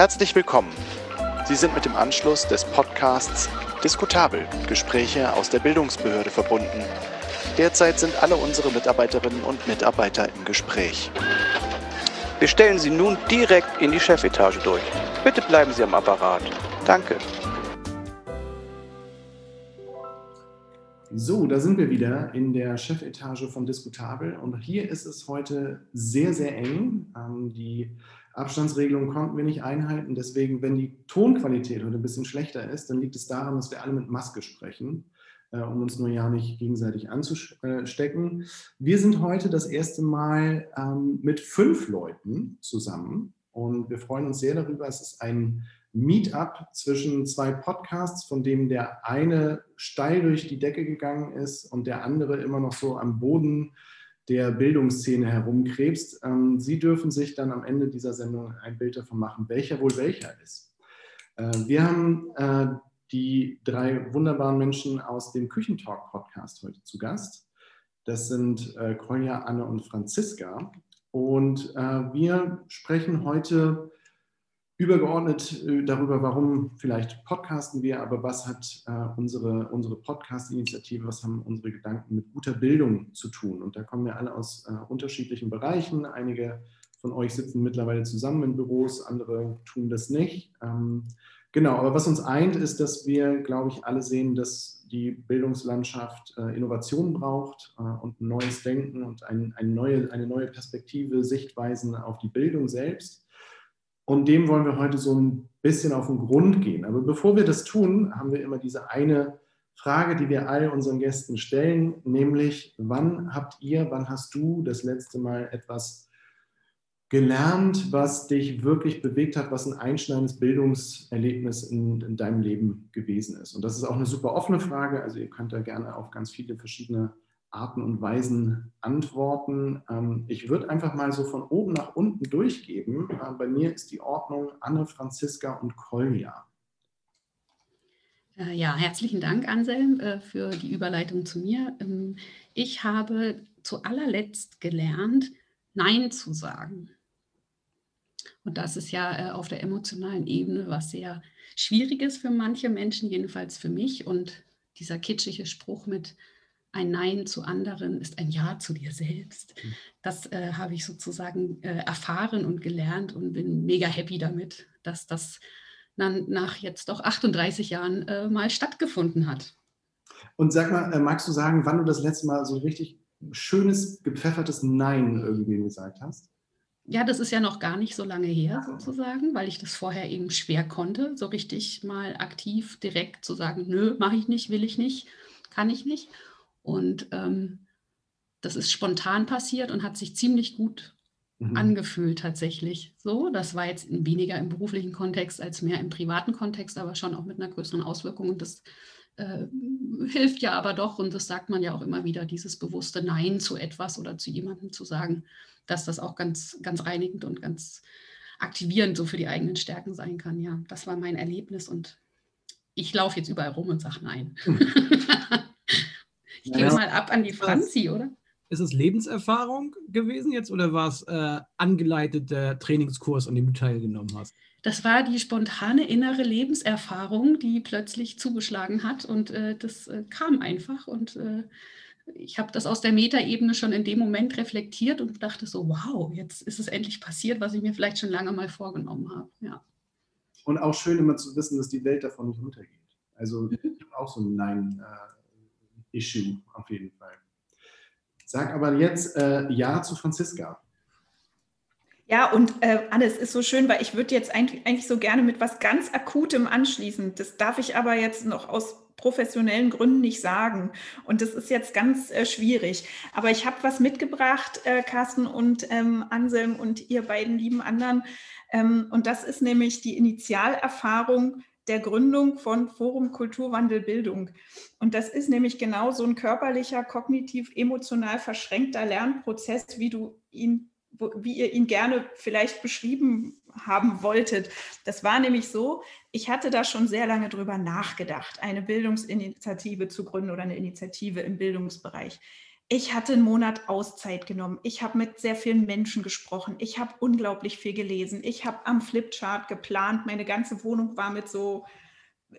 Herzlich willkommen. Sie sind mit dem Anschluss des Podcasts Diskutabel Gespräche aus der Bildungsbehörde verbunden. Derzeit sind alle unsere Mitarbeiterinnen und Mitarbeiter im Gespräch. Wir stellen Sie nun direkt in die Chefetage durch. Bitte bleiben Sie am Apparat. Danke. So, da sind wir wieder in der Chefetage von Diskutabel und hier ist es heute sehr, sehr eng. Ähm, die Abstandsregelung konnten wir nicht einhalten, deswegen, wenn die Tonqualität heute ein bisschen schlechter ist, dann liegt es daran, dass wir alle mit Maske sprechen, äh, um uns nur ja nicht gegenseitig anzustecken. Wir sind heute das erste Mal ähm, mit fünf Leuten zusammen und wir freuen uns sehr darüber. Es ist ein Meetup zwischen zwei Podcasts, von dem der eine steil durch die Decke gegangen ist und der andere immer noch so am Boden der Bildungsszene herumkrebst. Ähm, Sie dürfen sich dann am Ende dieser Sendung ein Bild davon machen, welcher wohl welcher ist. Äh, wir haben äh, die drei wunderbaren Menschen aus dem Küchentalk-Podcast heute zu Gast. Das sind äh, Kolja, Anne und Franziska. Und wir sprechen heute übergeordnet äh, darüber, warum vielleicht podcasten wir, aber was hat äh, unsere, unsere Podcast-Initiative, was haben unsere Gedanken mit guter Bildung zu tun? Und da kommen wir alle aus äh, unterschiedlichen Bereichen. Einige von euch sitzen mittlerweile zusammen in Büros, andere tun das nicht. Ähm, genau, aber was uns eint, ist, dass wir, glaube ich, alle sehen, dass die Bildungslandschaft äh, Innovation braucht und neues Denken und ein, ein neue, eine neue Perspektive, Sichtweisen auf die Bildung selbst. Und dem wollen wir heute so ein bisschen auf den Grund gehen. Aber bevor wir das tun, haben wir immer diese eine Frage, die wir all unseren Gästen stellen, nämlich, wann habt ihr, wann hast du das letzte Mal etwas gelernt, was dich wirklich bewegt hat, was ein einschneidendes Bildungserlebnis in, in deinem Leben gewesen ist? Und das ist auch eine super offene Frage. Also ihr könnt da gerne auf ganz viele verschiedene Arten und Weisen antworten. Ähm, ich würde einfach mal so von oben nach unten durchgeben. Äh, bei mir ist die Ordnung Anne, Franziska und Kolja. Äh, ja, herzlichen Dank, Anselm, äh, für die Überleitung zu mir. Ähm, ich habe zu allerletzt gelernt, Nein zu sagen. Und das ist ja auf der emotionalen Ebene was sehr Schwieriges für manche Menschen, jedenfalls für mich. Und dieser kitschige Spruch mit ein Nein zu anderen ist ein Ja zu dir selbst. Hm. Das äh, habe ich sozusagen äh, erfahren und gelernt und bin mega happy damit, dass das dann nach jetzt doch 38 Jahren äh, mal stattgefunden hat. Und sag mal, äh, magst du sagen, wann du das letzte Mal so richtig schönes, gepfeffertes Nein irgendwie gesagt hast? Ja, das ist ja noch gar nicht so lange her sozusagen, weil ich das vorher eben schwer konnte, so richtig mal aktiv direkt zu sagen, nö, mache ich nicht, will ich nicht, kann ich nicht. Und ähm, das ist spontan passiert und hat sich ziemlich gut mhm. angefühlt tatsächlich. So, das war jetzt weniger im beruflichen Kontext als mehr im privaten Kontext, aber schon auch mit einer größeren Auswirkung. Und das äh, hilft ja aber doch, und das sagt man ja auch immer wieder, dieses bewusste Nein zu etwas oder zu jemandem zu sagen, dass das auch ganz, ganz reinigend und ganz aktivierend so für die eigenen Stärken sein kann. Ja, das war mein Erlebnis und ich laufe jetzt überall rum und sage Nein. Ich gebe ja. mal ab an die Franzi, oder? Ist es Lebenserfahrung gewesen jetzt oder war es äh, angeleiteter Trainingskurs, an dem du teilgenommen hast? Das war die spontane innere Lebenserfahrung, die plötzlich zugeschlagen hat und äh, das äh, kam einfach und äh, ich habe das aus der Metaebene schon in dem Moment reflektiert und dachte so, wow, jetzt ist es endlich passiert, was ich mir vielleicht schon lange mal vorgenommen habe. Ja. Und auch schön immer zu wissen, dass die Welt davon nicht untergeht. Also mhm. auch so ein Nein äh, Issue auf jeden Fall. Sag aber jetzt äh, Ja zu Franziska. Ja, und äh, Anne, es ist so schön, weil ich würde jetzt eigentlich, eigentlich so gerne mit was ganz Akutem anschließen. Das darf ich aber jetzt noch aus professionellen Gründen nicht sagen. Und das ist jetzt ganz äh, schwierig. Aber ich habe was mitgebracht, äh, Carsten und ähm, Anselm und ihr beiden lieben anderen. Ähm, und das ist nämlich die Initialerfahrung der Gründung von Forum Kulturwandel Bildung. Und das ist nämlich genau so ein körperlicher, kognitiv, emotional verschränkter Lernprozess, wie du ihn, wie ihr ihn gerne vielleicht beschrieben haben wolltet. Das war nämlich so, ich hatte da schon sehr lange drüber nachgedacht, eine Bildungsinitiative zu gründen oder eine Initiative im Bildungsbereich. Ich hatte einen Monat Auszeit genommen. Ich habe mit sehr vielen Menschen gesprochen. Ich habe unglaublich viel gelesen. Ich habe am Flipchart geplant. Meine ganze Wohnung war mit so,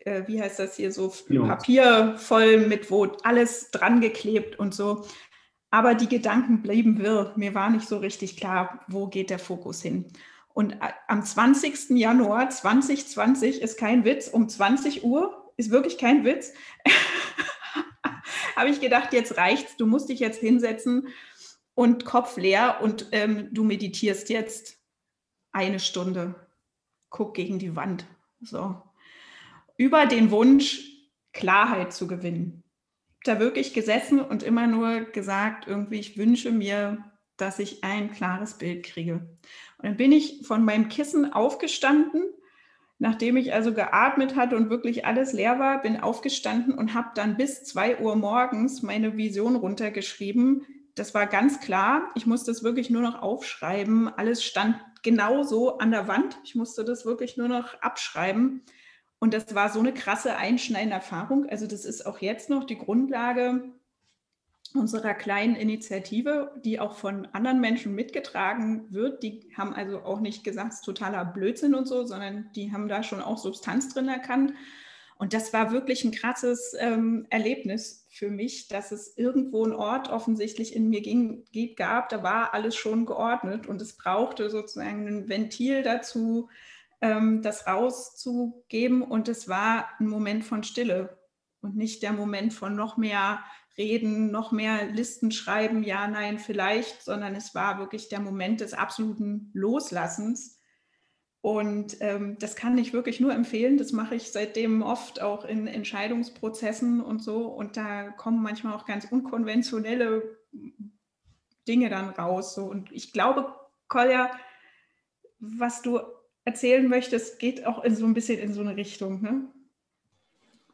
äh, wie heißt das hier, so ja. Papier voll mit, wo alles dran geklebt und so. Aber die Gedanken blieben wirr. Mir war nicht so richtig klar, wo geht der Fokus hin. Und äh, am 20. Januar 2020 ist kein Witz, um 20 Uhr, ist wirklich kein Witz, habe ich gedacht, jetzt reicht's, du musst dich jetzt hinsetzen und Kopf leer und ähm, du meditierst jetzt eine Stunde. Guck gegen die Wand. So. Über den Wunsch, Klarheit zu gewinnen. Da wirklich gesessen und immer nur gesagt, irgendwie, ich wünsche mir, dass ich ein klares Bild kriege. Und dann bin ich von meinem Kissen aufgestanden Nachdem ich also geatmet hatte und wirklich alles leer war, bin aufgestanden und habe dann bis 2 Uhr morgens meine Vision runtergeschrieben. Das war ganz klar. Ich musste es wirklich nur noch aufschreiben. Alles stand genau so an der Wand. Ich musste das wirklich nur noch abschreiben. Und das war so eine krasse einschneidende Erfahrung. Also das ist auch jetzt noch die Grundlage unserer kleinen Initiative, die auch von anderen Menschen mitgetragen wird. Die haben also auch nicht gesagt, es ist totaler Blödsinn und so, sondern die haben da schon auch Substanz drin erkannt. Und das war wirklich ein krasses ähm, Erlebnis für mich, dass es irgendwo einen Ort offensichtlich in mir ging, gab. Da war alles schon geordnet und es brauchte sozusagen ein Ventil dazu, ähm, das rauszugeben. Und es war ein Moment von Stille und nicht der Moment von noch mehr reden, noch mehr Listen schreiben, ja, nein, vielleicht, sondern es war wirklich der Moment des absoluten Loslassens. Und ähm, das kann ich wirklich nur empfehlen. Das mache ich seitdem oft auch in Entscheidungsprozessen und so. Und da kommen manchmal auch ganz unkonventionelle Dinge dann raus. So. Und ich glaube, Kolja, was du erzählen möchtest, geht auch in so ein bisschen in so eine Richtung. Ne?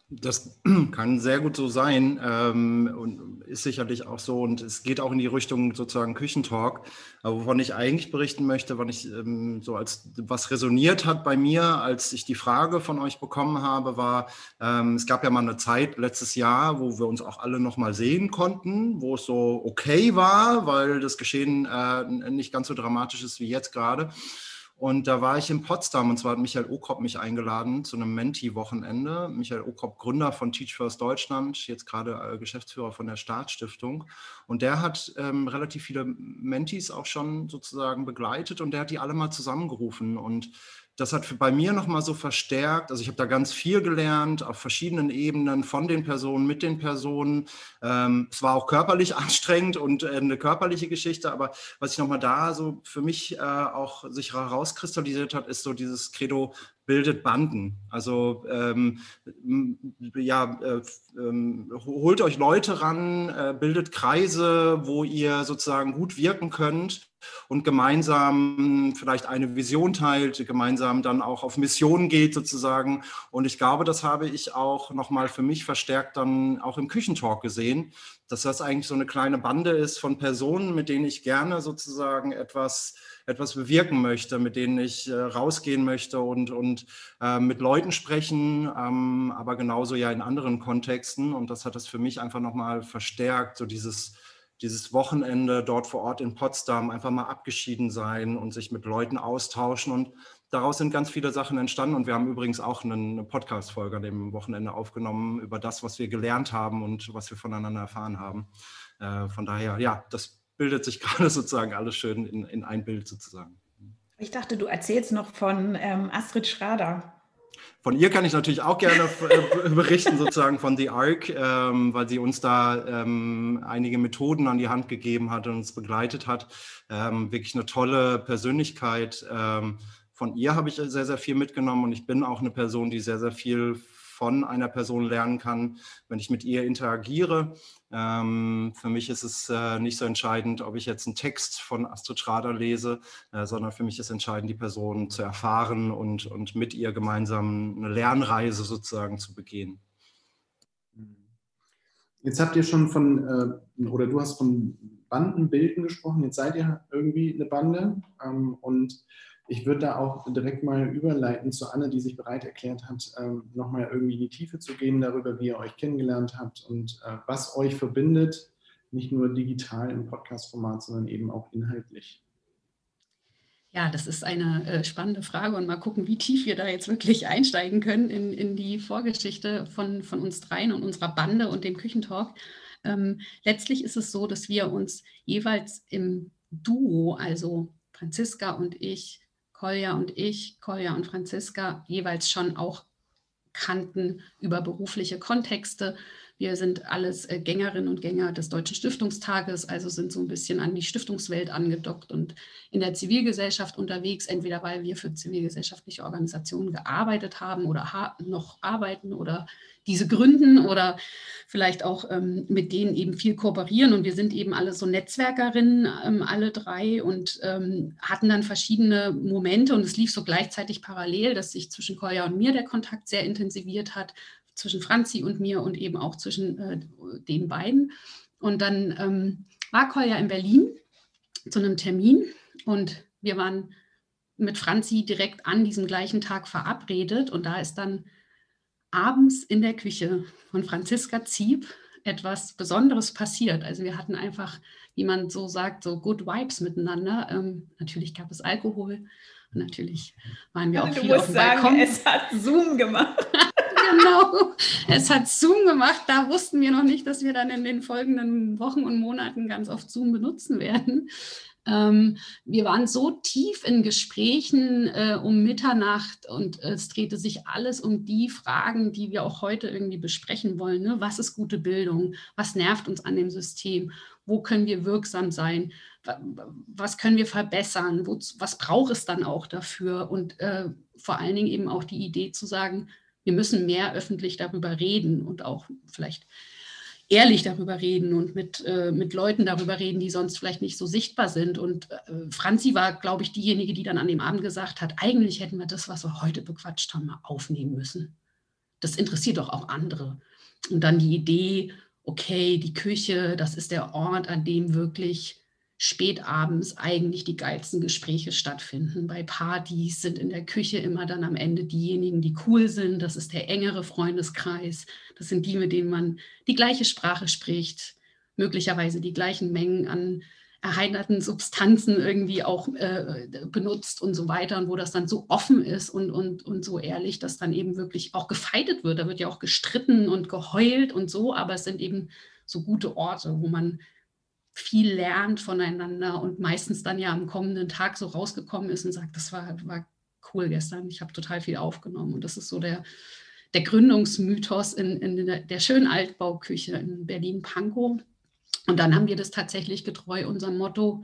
Das kann sehr gut so sein ähm, und ist sicherlich auch so. Und es geht auch in die Richtung sozusagen Küchentalk. Aber wovon ich eigentlich berichten möchte, wann ich ähm, so als was resoniert hat bei mir, als ich die Frage von euch bekommen habe, war, ähm, es gab ja mal eine Zeit letztes Jahr, wo wir uns auch alle nochmal sehen konnten, wo es so okay war, weil das Geschehen äh, nicht ganz so dramatisch ist wie jetzt gerade. Und da war ich in Potsdam und zwar hat Michael Okrop mich eingeladen zu einem Menti-Wochenende. Michael Okrop, Gründer von Teach First Deutschland, jetzt gerade äh, Geschäftsführer von der Staatsstiftung. Und der hat ähm, relativ viele Mentis auch schon sozusagen begleitet und der hat die alle mal zusammengerufen. Und das hat bei mir nochmal so verstärkt. Also ich habe da ganz viel gelernt auf verschiedenen Ebenen von den Personen, mit den Personen. Ähm, es war auch körperlich anstrengend und äh, eine körperliche Geschichte, aber was ich nochmal da so für mich äh, auch sich herauskristallisiert hat, ist so dieses Credo, bildet Banden. Also ähm, ja, äh, äh, holt euch Leute ran, äh, bildet Kreise, wo ihr sozusagen gut wirken könnt und gemeinsam vielleicht eine Vision teilt, gemeinsam dann auch auf Mission geht sozusagen. Und ich glaube, das habe ich auch nochmal für mich verstärkt dann auch im Küchentalk gesehen, dass das eigentlich so eine kleine Bande ist von Personen, mit denen ich gerne sozusagen etwas etwas bewirken möchte, mit denen ich äh, rausgehen möchte und, und äh, mit Leuten sprechen, ähm, aber genauso ja in anderen Kontexten. Und das hat das für mich einfach nochmal verstärkt, so dieses, dieses Wochenende dort vor Ort in Potsdam, einfach mal abgeschieden sein und sich mit Leuten austauschen. Und daraus sind ganz viele Sachen entstanden. Und wir haben übrigens auch eine Podcast-Folge an dem Wochenende aufgenommen über das, was wir gelernt haben und was wir voneinander erfahren haben. Äh, von daher, ja, das bildet sich gerade sozusagen alles schön in, in ein Bild sozusagen. Ich dachte, du erzählst noch von ähm, Astrid Schrader. Von ihr kann ich natürlich auch gerne äh, berichten, sozusagen von The Arc, ähm, weil sie uns da ähm, einige Methoden an die Hand gegeben hat und uns begleitet hat. Ähm, wirklich eine tolle Persönlichkeit. Von ihr habe ich sehr, sehr viel mitgenommen und ich bin auch eine Person, die sehr, sehr viel von einer Person lernen kann, wenn ich mit ihr interagiere. Ähm, für mich ist es äh, nicht so entscheidend, ob ich jetzt einen Text von Astrid Schrader lese, äh, sondern für mich ist entscheidend, die Person zu erfahren und, und mit ihr gemeinsam eine Lernreise sozusagen zu begehen. Jetzt habt ihr schon von, äh, oder du hast von Bandenbilden gesprochen, jetzt seid ihr irgendwie eine Bande ähm, und ich würde da auch direkt mal überleiten zu Anne, die sich bereit erklärt hat, ähm, nochmal irgendwie in die Tiefe zu gehen darüber, wie ihr euch kennengelernt habt und äh, was euch verbindet nicht nur digital im Podcast-Format, sondern eben auch inhaltlich. Ja, das ist eine äh, spannende Frage und mal gucken, wie tief wir da jetzt wirklich einsteigen können in, in die Vorgeschichte von, von uns dreien und unserer Bande und dem Küchentalk. Ähm, letztlich ist es so, dass wir uns jeweils im Duo, also Franziska und ich, Kolja und ich, Kolja und Franziska, jeweils schon auch kannten über berufliche Kontexte, wir sind alles äh, Gängerinnen und Gänger des Deutschen Stiftungstages, also sind so ein bisschen an die Stiftungswelt angedockt und in der Zivilgesellschaft unterwegs, entweder weil wir für zivilgesellschaftliche Organisationen gearbeitet haben oder noch arbeiten oder diese gründen oder vielleicht auch ähm, mit denen eben viel kooperieren. Und wir sind eben alle so Netzwerkerinnen, ähm, alle drei, und ähm, hatten dann verschiedene Momente und es lief so gleichzeitig parallel, dass sich zwischen Kolja und mir der Kontakt sehr intensiviert hat zwischen Franzi und mir und eben auch zwischen äh, den beiden. Und dann ähm, war Kolja in Berlin zu einem Termin und wir waren mit Franzi direkt an diesem gleichen Tag verabredet und da ist dann abends in der Küche von Franziska Zieb etwas Besonderes passiert. Also wir hatten einfach, wie man so sagt, so Good Vibes miteinander. Ähm, natürlich gab es Alkohol und natürlich waren wir auch du viel auf musst dem sagen, Balkon. es hat Zoom gemacht. genau. Es hat Zoom gemacht. Da wussten wir noch nicht, dass wir dann in den folgenden Wochen und Monaten ganz oft Zoom benutzen werden. Ähm, wir waren so tief in Gesprächen äh, um Mitternacht und äh, es drehte sich alles um die Fragen, die wir auch heute irgendwie besprechen wollen. Ne? Was ist gute Bildung? Was nervt uns an dem System? Wo können wir wirksam sein? Was können wir verbessern? Wo, was braucht es dann auch dafür? Und äh, vor allen Dingen eben auch die Idee zu sagen, wir müssen mehr öffentlich darüber reden und auch vielleicht ehrlich darüber reden und mit, äh, mit Leuten darüber reden, die sonst vielleicht nicht so sichtbar sind. Und äh, Franzi war, glaube ich, diejenige, die dann an dem Abend gesagt hat, eigentlich hätten wir das, was wir heute bequatscht haben, mal aufnehmen müssen. Das interessiert doch auch andere. Und dann die Idee, okay, die Küche, das ist der Ort, an dem wirklich spätabends eigentlich die geilsten Gespräche stattfinden. Bei Partys sind in der Küche immer dann am Ende diejenigen, die cool sind. Das ist der engere Freundeskreis. Das sind die, mit denen man die gleiche Sprache spricht, möglicherweise die gleichen Mengen an erheiterten Substanzen irgendwie auch äh, benutzt und so weiter und wo das dann so offen ist und, und, und so ehrlich, dass dann eben wirklich auch gefeitet wird. Da wird ja auch gestritten und geheult und so, aber es sind eben so gute Orte, wo man viel lernt voneinander und meistens dann ja am kommenden Tag so rausgekommen ist und sagt, das war, war cool gestern, ich habe total viel aufgenommen. Und das ist so der, der Gründungsmythos in, in der, schönen Altbauküche in Berlin-Pankow. Und dann haben wir das tatsächlich getreu unserem Motto,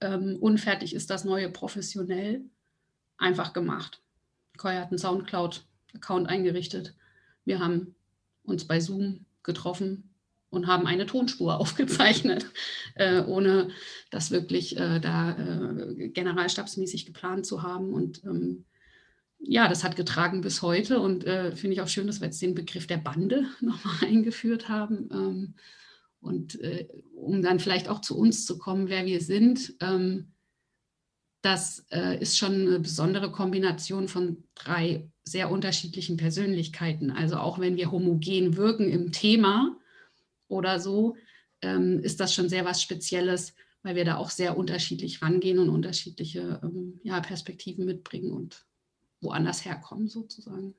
ähm, unfertig ist das neue professionell, einfach gemacht. Koya hat einen Soundcloud-Account eingerichtet. Wir haben uns bei Zoom getroffen, und haben eine Tonspur aufgezeichnet, äh, ohne das wirklich äh, da äh, generalstabsmäßig geplant zu haben. Und ähm, ja, das hat getragen bis heute und äh, finde ich auch schön, dass wir jetzt den Begriff der Bande nochmal eingeführt haben. Ähm, und äh, um dann vielleicht auch zu uns zu kommen, wer wir sind, ähm, das äh, ist schon eine besondere Kombination von drei sehr unterschiedlichen Persönlichkeiten. Also auch wenn wir homogen wirken im Thema, oder so, ähm, ist das schon sehr was Spezielles, weil wir da auch sehr unterschiedlich rangehen und unterschiedliche ähm, ja, Perspektiven mitbringen und woanders herkommen sozusagen.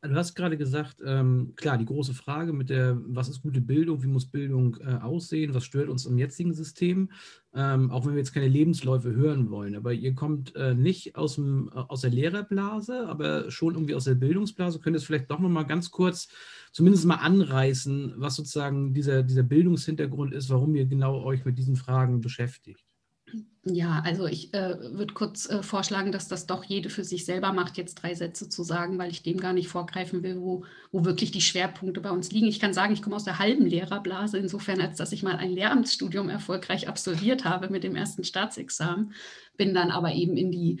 Du hast gerade gesagt, ähm, klar, die große Frage mit der, was ist gute Bildung, wie muss Bildung äh, aussehen, was stört uns im jetzigen System, ähm, auch wenn wir jetzt keine Lebensläufe hören wollen. Aber ihr kommt äh, nicht aus, dem, äh, aus der Lehrerblase, aber schon irgendwie aus der Bildungsblase. Könnt ihr es vielleicht doch nochmal ganz kurz zumindest mal anreißen, was sozusagen dieser, dieser Bildungshintergrund ist, warum ihr genau euch mit diesen Fragen beschäftigt? Ja, also ich äh, würde kurz äh, vorschlagen, dass das doch jede für sich selber macht, jetzt drei Sätze zu sagen, weil ich dem gar nicht vorgreifen will, wo, wo wirklich die Schwerpunkte bei uns liegen. Ich kann sagen, ich komme aus der halben Lehrerblase, insofern, als dass ich mal ein Lehramtsstudium erfolgreich absolviert habe mit dem ersten Staatsexamen, bin dann aber eben in die,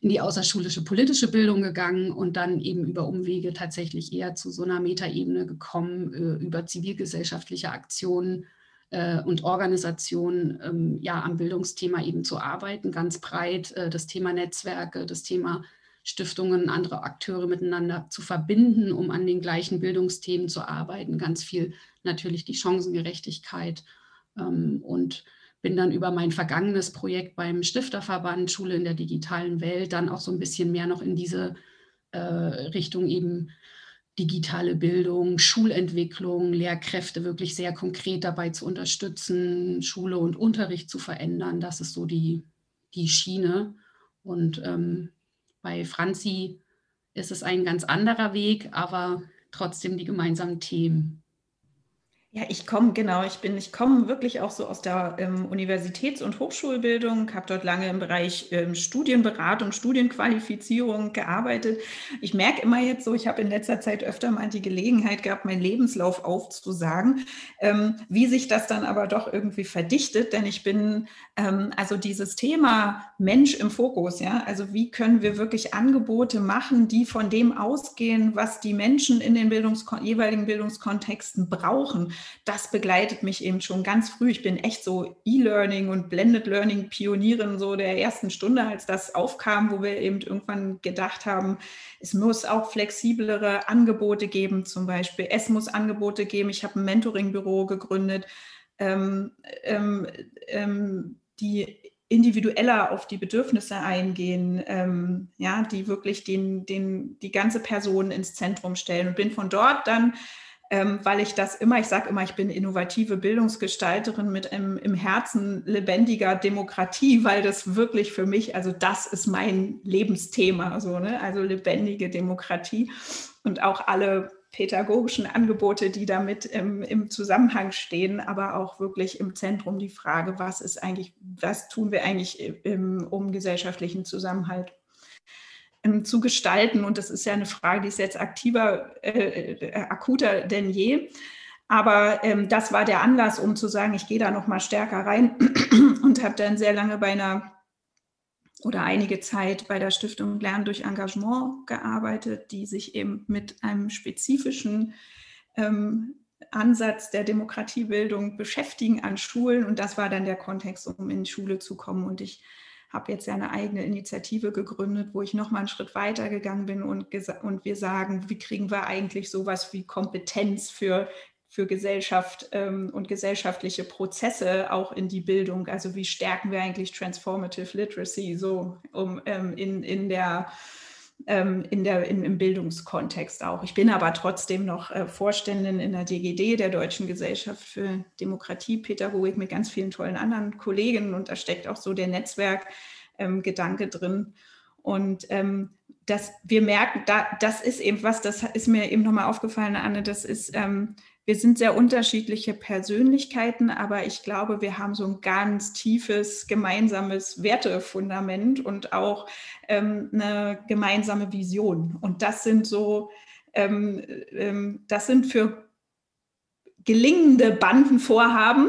in die außerschulische politische Bildung gegangen und dann eben über Umwege tatsächlich eher zu so einer Metaebene gekommen, äh, über zivilgesellschaftliche Aktionen äh, und Organisationen ähm, ja am Bildungsthema eben zu arbeiten, ganz breit. Äh, das Thema Netzwerke, das Thema Stiftungen, andere Akteure miteinander zu verbinden, um an den gleichen Bildungsthemen zu arbeiten. Ganz viel natürlich die Chancengerechtigkeit ähm, und bin dann über mein vergangenes Projekt beim Stifterverband Schule in der digitalen Welt dann auch so ein bisschen mehr noch in diese äh, Richtung eben digitale Bildung, Schulentwicklung, Lehrkräfte wirklich sehr konkret dabei zu unterstützen, Schule und Unterricht zu verändern. Das ist so die, die Schiene. Und ähm, bei Franzi ist es ein ganz anderer Weg, aber trotzdem die gemeinsamen Themen. Ja, ich komme, genau, ich bin, ich komme wirklich auch so aus der ähm, Universitäts- und Hochschulbildung, habe dort lange im Bereich ähm, Studienberatung, Studienqualifizierung gearbeitet. Ich merke immer jetzt so, ich habe in letzter Zeit öfter mal die Gelegenheit gehabt, meinen Lebenslauf aufzusagen, ähm, wie sich das dann aber doch irgendwie verdichtet, denn ich bin, ähm, also dieses Thema Mensch im Fokus, ja, also wie können wir wirklich Angebote machen, die von dem ausgehen, was die Menschen in den Bildungs jeweiligen Bildungskontexten brauchen das begleitet mich eben schon ganz früh. Ich bin echt so E-Learning und Blended Learning Pionierin so der ersten Stunde, als das aufkam, wo wir eben irgendwann gedacht haben, es muss auch flexiblere Angebote geben, zum Beispiel. Es muss Angebote geben. Ich habe ein Mentoring-Büro gegründet, ähm, ähm, ähm, die individueller auf die Bedürfnisse eingehen, ähm, ja, die wirklich den, den, die ganze Person ins Zentrum stellen und bin von dort dann ähm, weil ich das immer, ich sage immer, ich bin innovative Bildungsgestalterin mit einem, im Herzen lebendiger Demokratie, weil das wirklich für mich, also das ist mein Lebensthema, so, ne? also lebendige Demokratie und auch alle pädagogischen Angebote, die damit im, im, Zusammenhang stehen, aber auch wirklich im Zentrum die Frage, was ist eigentlich, was tun wir eigentlich im, um gesellschaftlichen Zusammenhalt ähm, zu gestalten. Und das ist ja eine Frage, die ist jetzt aktiver, äh, äh, akuter denn je. Aber ähm, das war der Anlass, um zu sagen, ich gehe da noch mal stärker rein und habe dann sehr lange bei einer oder einige Zeit bei der Stiftung Lernen durch Engagement gearbeitet, die sich eben mit einem spezifischen ähm, Ansatz der Demokratiebildung beschäftigen an Schulen. Und das war dann der Kontext, um in die Schule zu kommen. Und ich habe jetzt ja eine eigene Initiative gegründet, wo ich noch mal einen Schritt weiter gegangen bin und, und wir sagen, wie kriegen wir eigentlich sowas wie Kompetenz für für Gesellschaft ähm, und gesellschaftliche Prozesse auch in die Bildung. Also wie stärken wir eigentlich Transformative Literacy so um ähm, in, in der in der, in, im Bildungskontext auch. Ich bin aber trotzdem noch äh, Vorständin in der DGD, der Deutschen Gesellschaft für Demokratiepädagogik, mit ganz vielen tollen anderen Kollegen und da steckt auch so der Netzwerkgedanke ähm, drin. Und ähm, dass wir merken, da, das ist eben was, das ist mir eben nochmal aufgefallen, Anne, das ist, ähm, wir sind sehr unterschiedliche Persönlichkeiten, aber ich glaube, wir haben so ein ganz tiefes gemeinsames Wertefundament und auch ähm, eine gemeinsame Vision. Und das sind so, ähm, ähm, das sind für gelingende Bandenvorhaben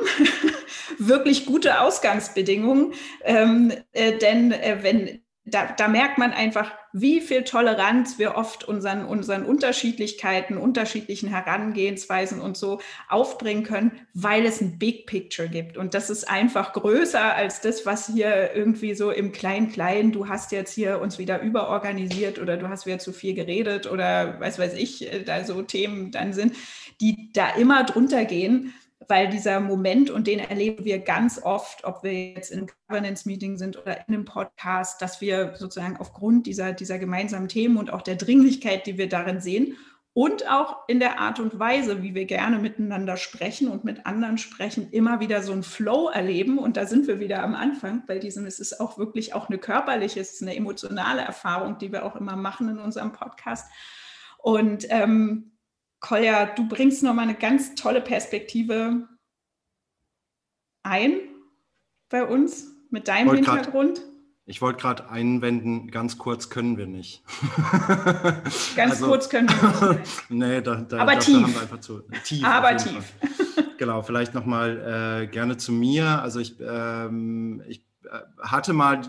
wirklich gute Ausgangsbedingungen. Ähm, äh, denn äh, wenn da, da merkt man einfach, wie viel Toleranz wir oft unseren, unseren Unterschiedlichkeiten, unterschiedlichen Herangehensweisen und so aufbringen können, weil es ein Big Picture gibt. Und das ist einfach größer als das, was hier irgendwie so im Klein-Klein, du hast jetzt hier uns wieder überorganisiert oder du hast wieder zu viel geredet oder was weiß ich, äh, da so Themen dann sind, die da immer drunter gehen weil dieser Moment, und den erleben wir ganz oft, ob wir jetzt in Governance-Meeting sind oder in einem Podcast, dass wir sozusagen aufgrund dieser, dieser gemeinsamen Themen und auch der Dringlichkeit, die wir darin sehen, und auch in der Art und Weise, wie wir gerne miteinander sprechen und mit anderen sprechen, immer wieder so einen Flow erleben. Und da sind wir wieder am Anfang. Bei diesem es ist auch wirklich auch eine körperliche, es ist eine emotionale Erfahrung, die wir auch immer machen in unserem Podcast. Und ähm, Kolja, du bringst nochmal eine ganz tolle Perspektive ein bei uns mit deinem wollt Hintergrund. Grad, ich wollte gerade einwenden, ganz kurz können wir nicht. ganz also, kurz können wir nicht. nee, da, da, Aber tief. haben wir einfach zu tief. Aber tief. genau, vielleicht nochmal äh, gerne zu mir. Also ich, ähm, ich hatte mal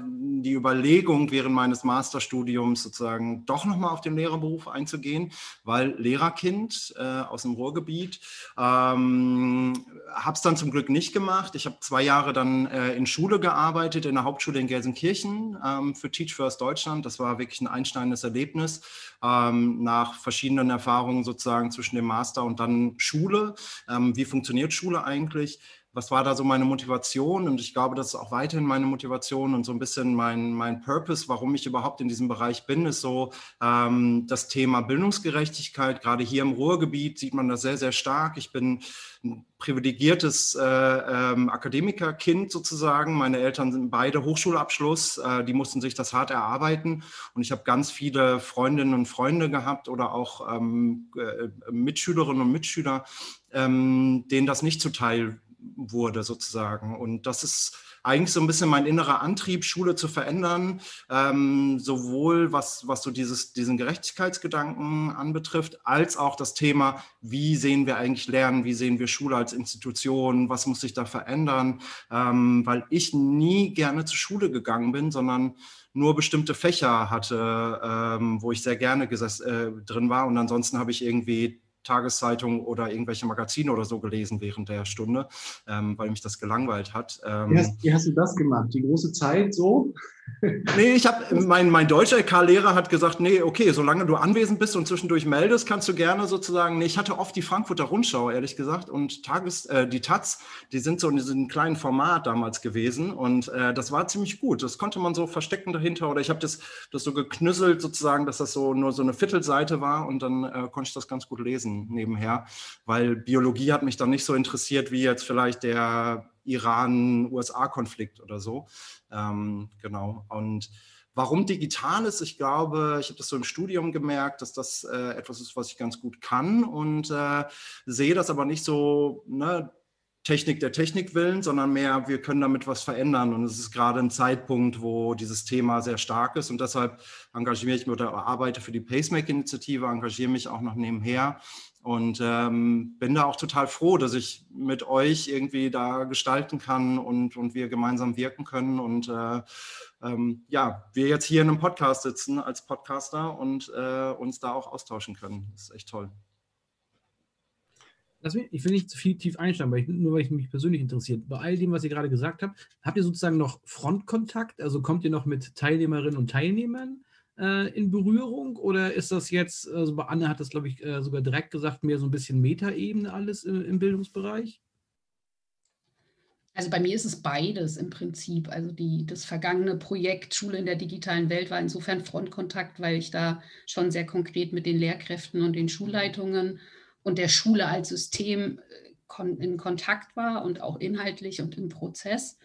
die Überlegung während meines Masterstudiums sozusagen doch nochmal auf den Lehrerberuf einzugehen, weil Lehrerkind äh, aus dem Ruhrgebiet. Ähm, habe es dann zum Glück nicht gemacht. Ich habe zwei Jahre dann äh, in Schule gearbeitet, in der Hauptschule in Gelsenkirchen ähm, für Teach First Deutschland. Das war wirklich ein einsteinendes Erlebnis ähm, nach verschiedenen Erfahrungen sozusagen zwischen dem Master und dann Schule. Ähm, wie funktioniert Schule eigentlich? Was war da so meine Motivation? Und ich glaube, das ist auch weiterhin meine Motivation und so ein bisschen mein, mein Purpose, warum ich überhaupt in diesem Bereich bin, ist so ähm, das Thema Bildungsgerechtigkeit. Gerade hier im Ruhrgebiet sieht man das sehr, sehr stark. Ich bin ein privilegiertes äh, ähm, Akademikerkind sozusagen. Meine Eltern sind beide Hochschulabschluss. Äh, die mussten sich das hart erarbeiten. Und ich habe ganz viele Freundinnen und Freunde gehabt oder auch ähm, äh, Mitschülerinnen und Mitschüler, ähm, denen das nicht zuteil wurde sozusagen. Und das ist eigentlich so ein bisschen mein innerer Antrieb, Schule zu verändern, ähm, sowohl was, was so dieses, diesen Gerechtigkeitsgedanken anbetrifft, als auch das Thema, wie sehen wir eigentlich Lernen, wie sehen wir Schule als Institution, was muss sich da verändern, ähm, weil ich nie gerne zur Schule gegangen bin, sondern nur bestimmte Fächer hatte, ähm, wo ich sehr gerne äh, drin war und ansonsten habe ich irgendwie Tageszeitung oder irgendwelche Magazine oder so gelesen während der Stunde, ähm, weil mich das gelangweilt hat. Ähm, wie, hast, wie, hast, du das gemacht? Die große Zeit so? Nee, ich habe, mein, mein deutscher LK-Lehrer hat gesagt, nee, okay, solange du anwesend bist und zwischendurch meldest, kannst du gerne sozusagen, nee, ich hatte oft die Frankfurter Rundschau, ehrlich gesagt, und Tages, äh, die Taz, die sind so in diesem kleinen Format damals gewesen und äh, das war ziemlich gut. Das konnte man so verstecken dahinter oder ich habe das, das so geknüsselt sozusagen, dass das so nur so eine Viertelseite war und dann äh, konnte ich das ganz gut lesen nebenher, weil Biologie hat mich dann nicht so interessiert wie jetzt vielleicht der Iran-USA-Konflikt oder so. Ähm, genau. Und warum digital ist, ich glaube, ich habe das so im Studium gemerkt, dass das äh, etwas ist, was ich ganz gut kann und äh, sehe das aber nicht so, ne, Technik der Technik willen, sondern mehr, wir können damit was verändern. Und es ist gerade ein Zeitpunkt, wo dieses Thema sehr stark ist. Und deshalb engagiere ich mich oder arbeite für die Pacemaker-Initiative, engagiere mich auch noch nebenher und ähm, bin da auch total froh, dass ich mit euch irgendwie da gestalten kann und, und wir gemeinsam wirken können. Und äh, ähm, ja, wir jetzt hier in einem Podcast sitzen als Podcaster und äh, uns da auch austauschen können. Das ist echt toll. Ich will nicht zu viel tief einsteigen, weil ich, nur weil ich mich persönlich interessiert. Bei all dem, was ihr gerade gesagt habt, habt ihr sozusagen noch Frontkontakt? Also kommt ihr noch mit Teilnehmerinnen und Teilnehmern? Äh, in Berührung oder ist das jetzt, also bei Anne hat das, glaube ich, äh, sogar direkt gesagt, mehr so ein bisschen Metaebene alles im, im Bildungsbereich? Also bei mir ist es beides im Prinzip. Also die, das vergangene Projekt Schule in der digitalen Welt war insofern Frontkontakt, weil ich da schon sehr konkret mit den Lehrkräften und den Schulleitungen und der Schule als System äh, in Kontakt war und auch inhaltlich und im Prozess.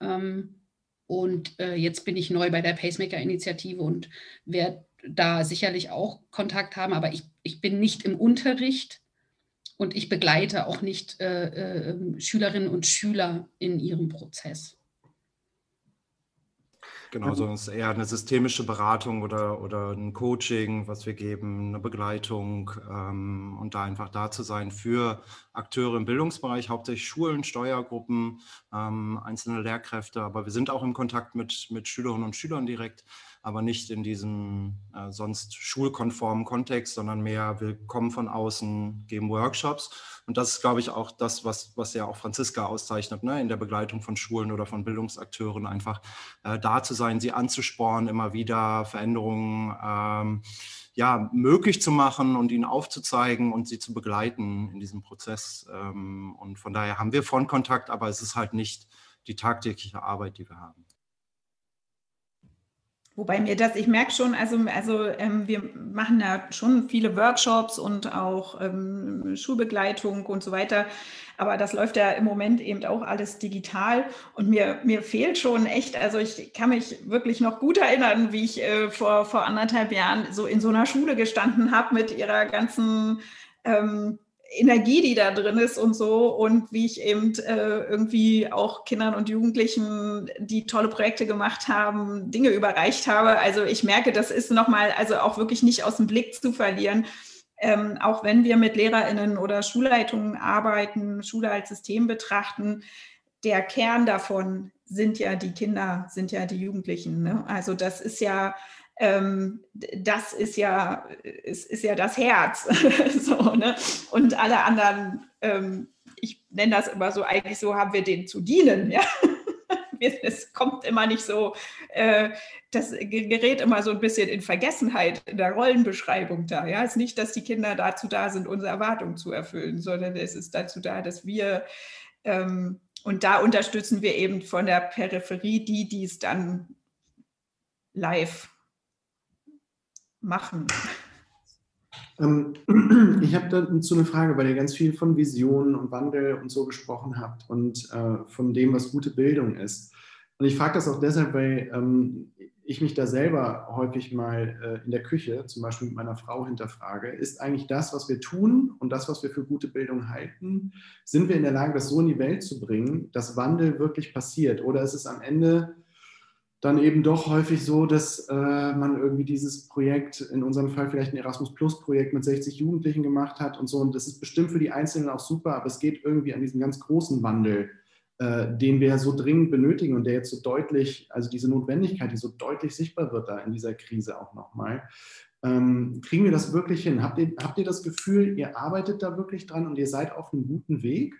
Ähm, und äh, jetzt bin ich neu bei der Pacemaker-Initiative und werde da sicherlich auch Kontakt haben, aber ich, ich bin nicht im Unterricht und ich begleite auch nicht äh, äh, Schülerinnen und Schüler in ihrem Prozess. Genau, sondern es ist eher eine systemische Beratung oder, oder ein Coaching, was wir geben, eine Begleitung ähm, und da einfach da zu sein für Akteure im Bildungsbereich, hauptsächlich Schulen, Steuergruppen, ähm, einzelne Lehrkräfte, aber wir sind auch im Kontakt mit, mit Schülerinnen und Schülern direkt aber nicht in diesem äh, sonst schulkonformen Kontext, sondern mehr, wir kommen von außen, geben Workshops. Und das ist, glaube ich, auch das, was, was ja auch Franziska auszeichnet, ne? in der Begleitung von Schulen oder von Bildungsakteuren, einfach äh, da zu sein, sie anzuspornen, immer wieder Veränderungen ähm, ja, möglich zu machen und ihnen aufzuzeigen und sie zu begleiten in diesem Prozess. Ähm, und von daher haben wir Frontkontakt, aber es ist halt nicht die tagtägliche Arbeit, die wir haben. Wobei mir das, ich merke schon, also, also ähm, wir machen ja schon viele Workshops und auch ähm, Schulbegleitung und so weiter. Aber das läuft ja im Moment eben auch alles digital. Und mir, mir fehlt schon echt, also ich kann mich wirklich noch gut erinnern, wie ich äh, vor, vor anderthalb Jahren so in so einer Schule gestanden habe mit ihrer ganzen ähm, Energie, die da drin ist und so und wie ich eben äh, irgendwie auch Kindern und Jugendlichen, die tolle Projekte gemacht haben, Dinge überreicht habe. Also ich merke, das ist nochmal, also auch wirklich nicht aus dem Blick zu verlieren. Ähm, auch wenn wir mit LehrerInnen oder Schulleitungen arbeiten, Schule als System betrachten, der Kern davon sind ja die Kinder, sind ja die Jugendlichen. Ne? Also das ist ja, ähm, das ist ja, ist, ist ja das Herz. so, ne? Und alle anderen, ähm, ich nenne das immer so, eigentlich so haben wir denen zu dienen. Ja? es kommt immer nicht so, äh, das gerät immer so ein bisschen in Vergessenheit in der Rollenbeschreibung da. Ja, es ist nicht, dass die Kinder dazu da sind, unsere Erwartungen zu erfüllen, sondern es ist dazu da, dass wir ähm, und da unterstützen wir eben von der Peripherie die, die es dann live machen. Ähm, ich habe dazu eine Frage, weil ihr ganz viel von Visionen und Wandel und so gesprochen habt und äh, von dem, was gute Bildung ist. Und ich frage das auch deshalb, weil ähm, ich mich da selber häufig mal äh, in der Küche, zum Beispiel mit meiner Frau, hinterfrage, ist eigentlich das, was wir tun und das, was wir für gute Bildung halten, sind wir in der Lage, das so in die Welt zu bringen, dass Wandel wirklich passiert? Oder ist es am Ende dann eben doch häufig so, dass äh, man irgendwie dieses Projekt, in unserem Fall vielleicht ein Erasmus Plus Projekt mit 60 Jugendlichen gemacht hat und so. Und das ist bestimmt für die Einzelnen auch super, aber es geht irgendwie an diesen ganz großen Wandel, äh, den wir so dringend benötigen und der jetzt so deutlich, also diese Notwendigkeit, die so deutlich sichtbar wird da in dieser Krise auch nochmal. Ähm, kriegen wir das wirklich hin? Habt ihr, habt ihr das Gefühl, ihr arbeitet da wirklich dran und ihr seid auf einem guten Weg?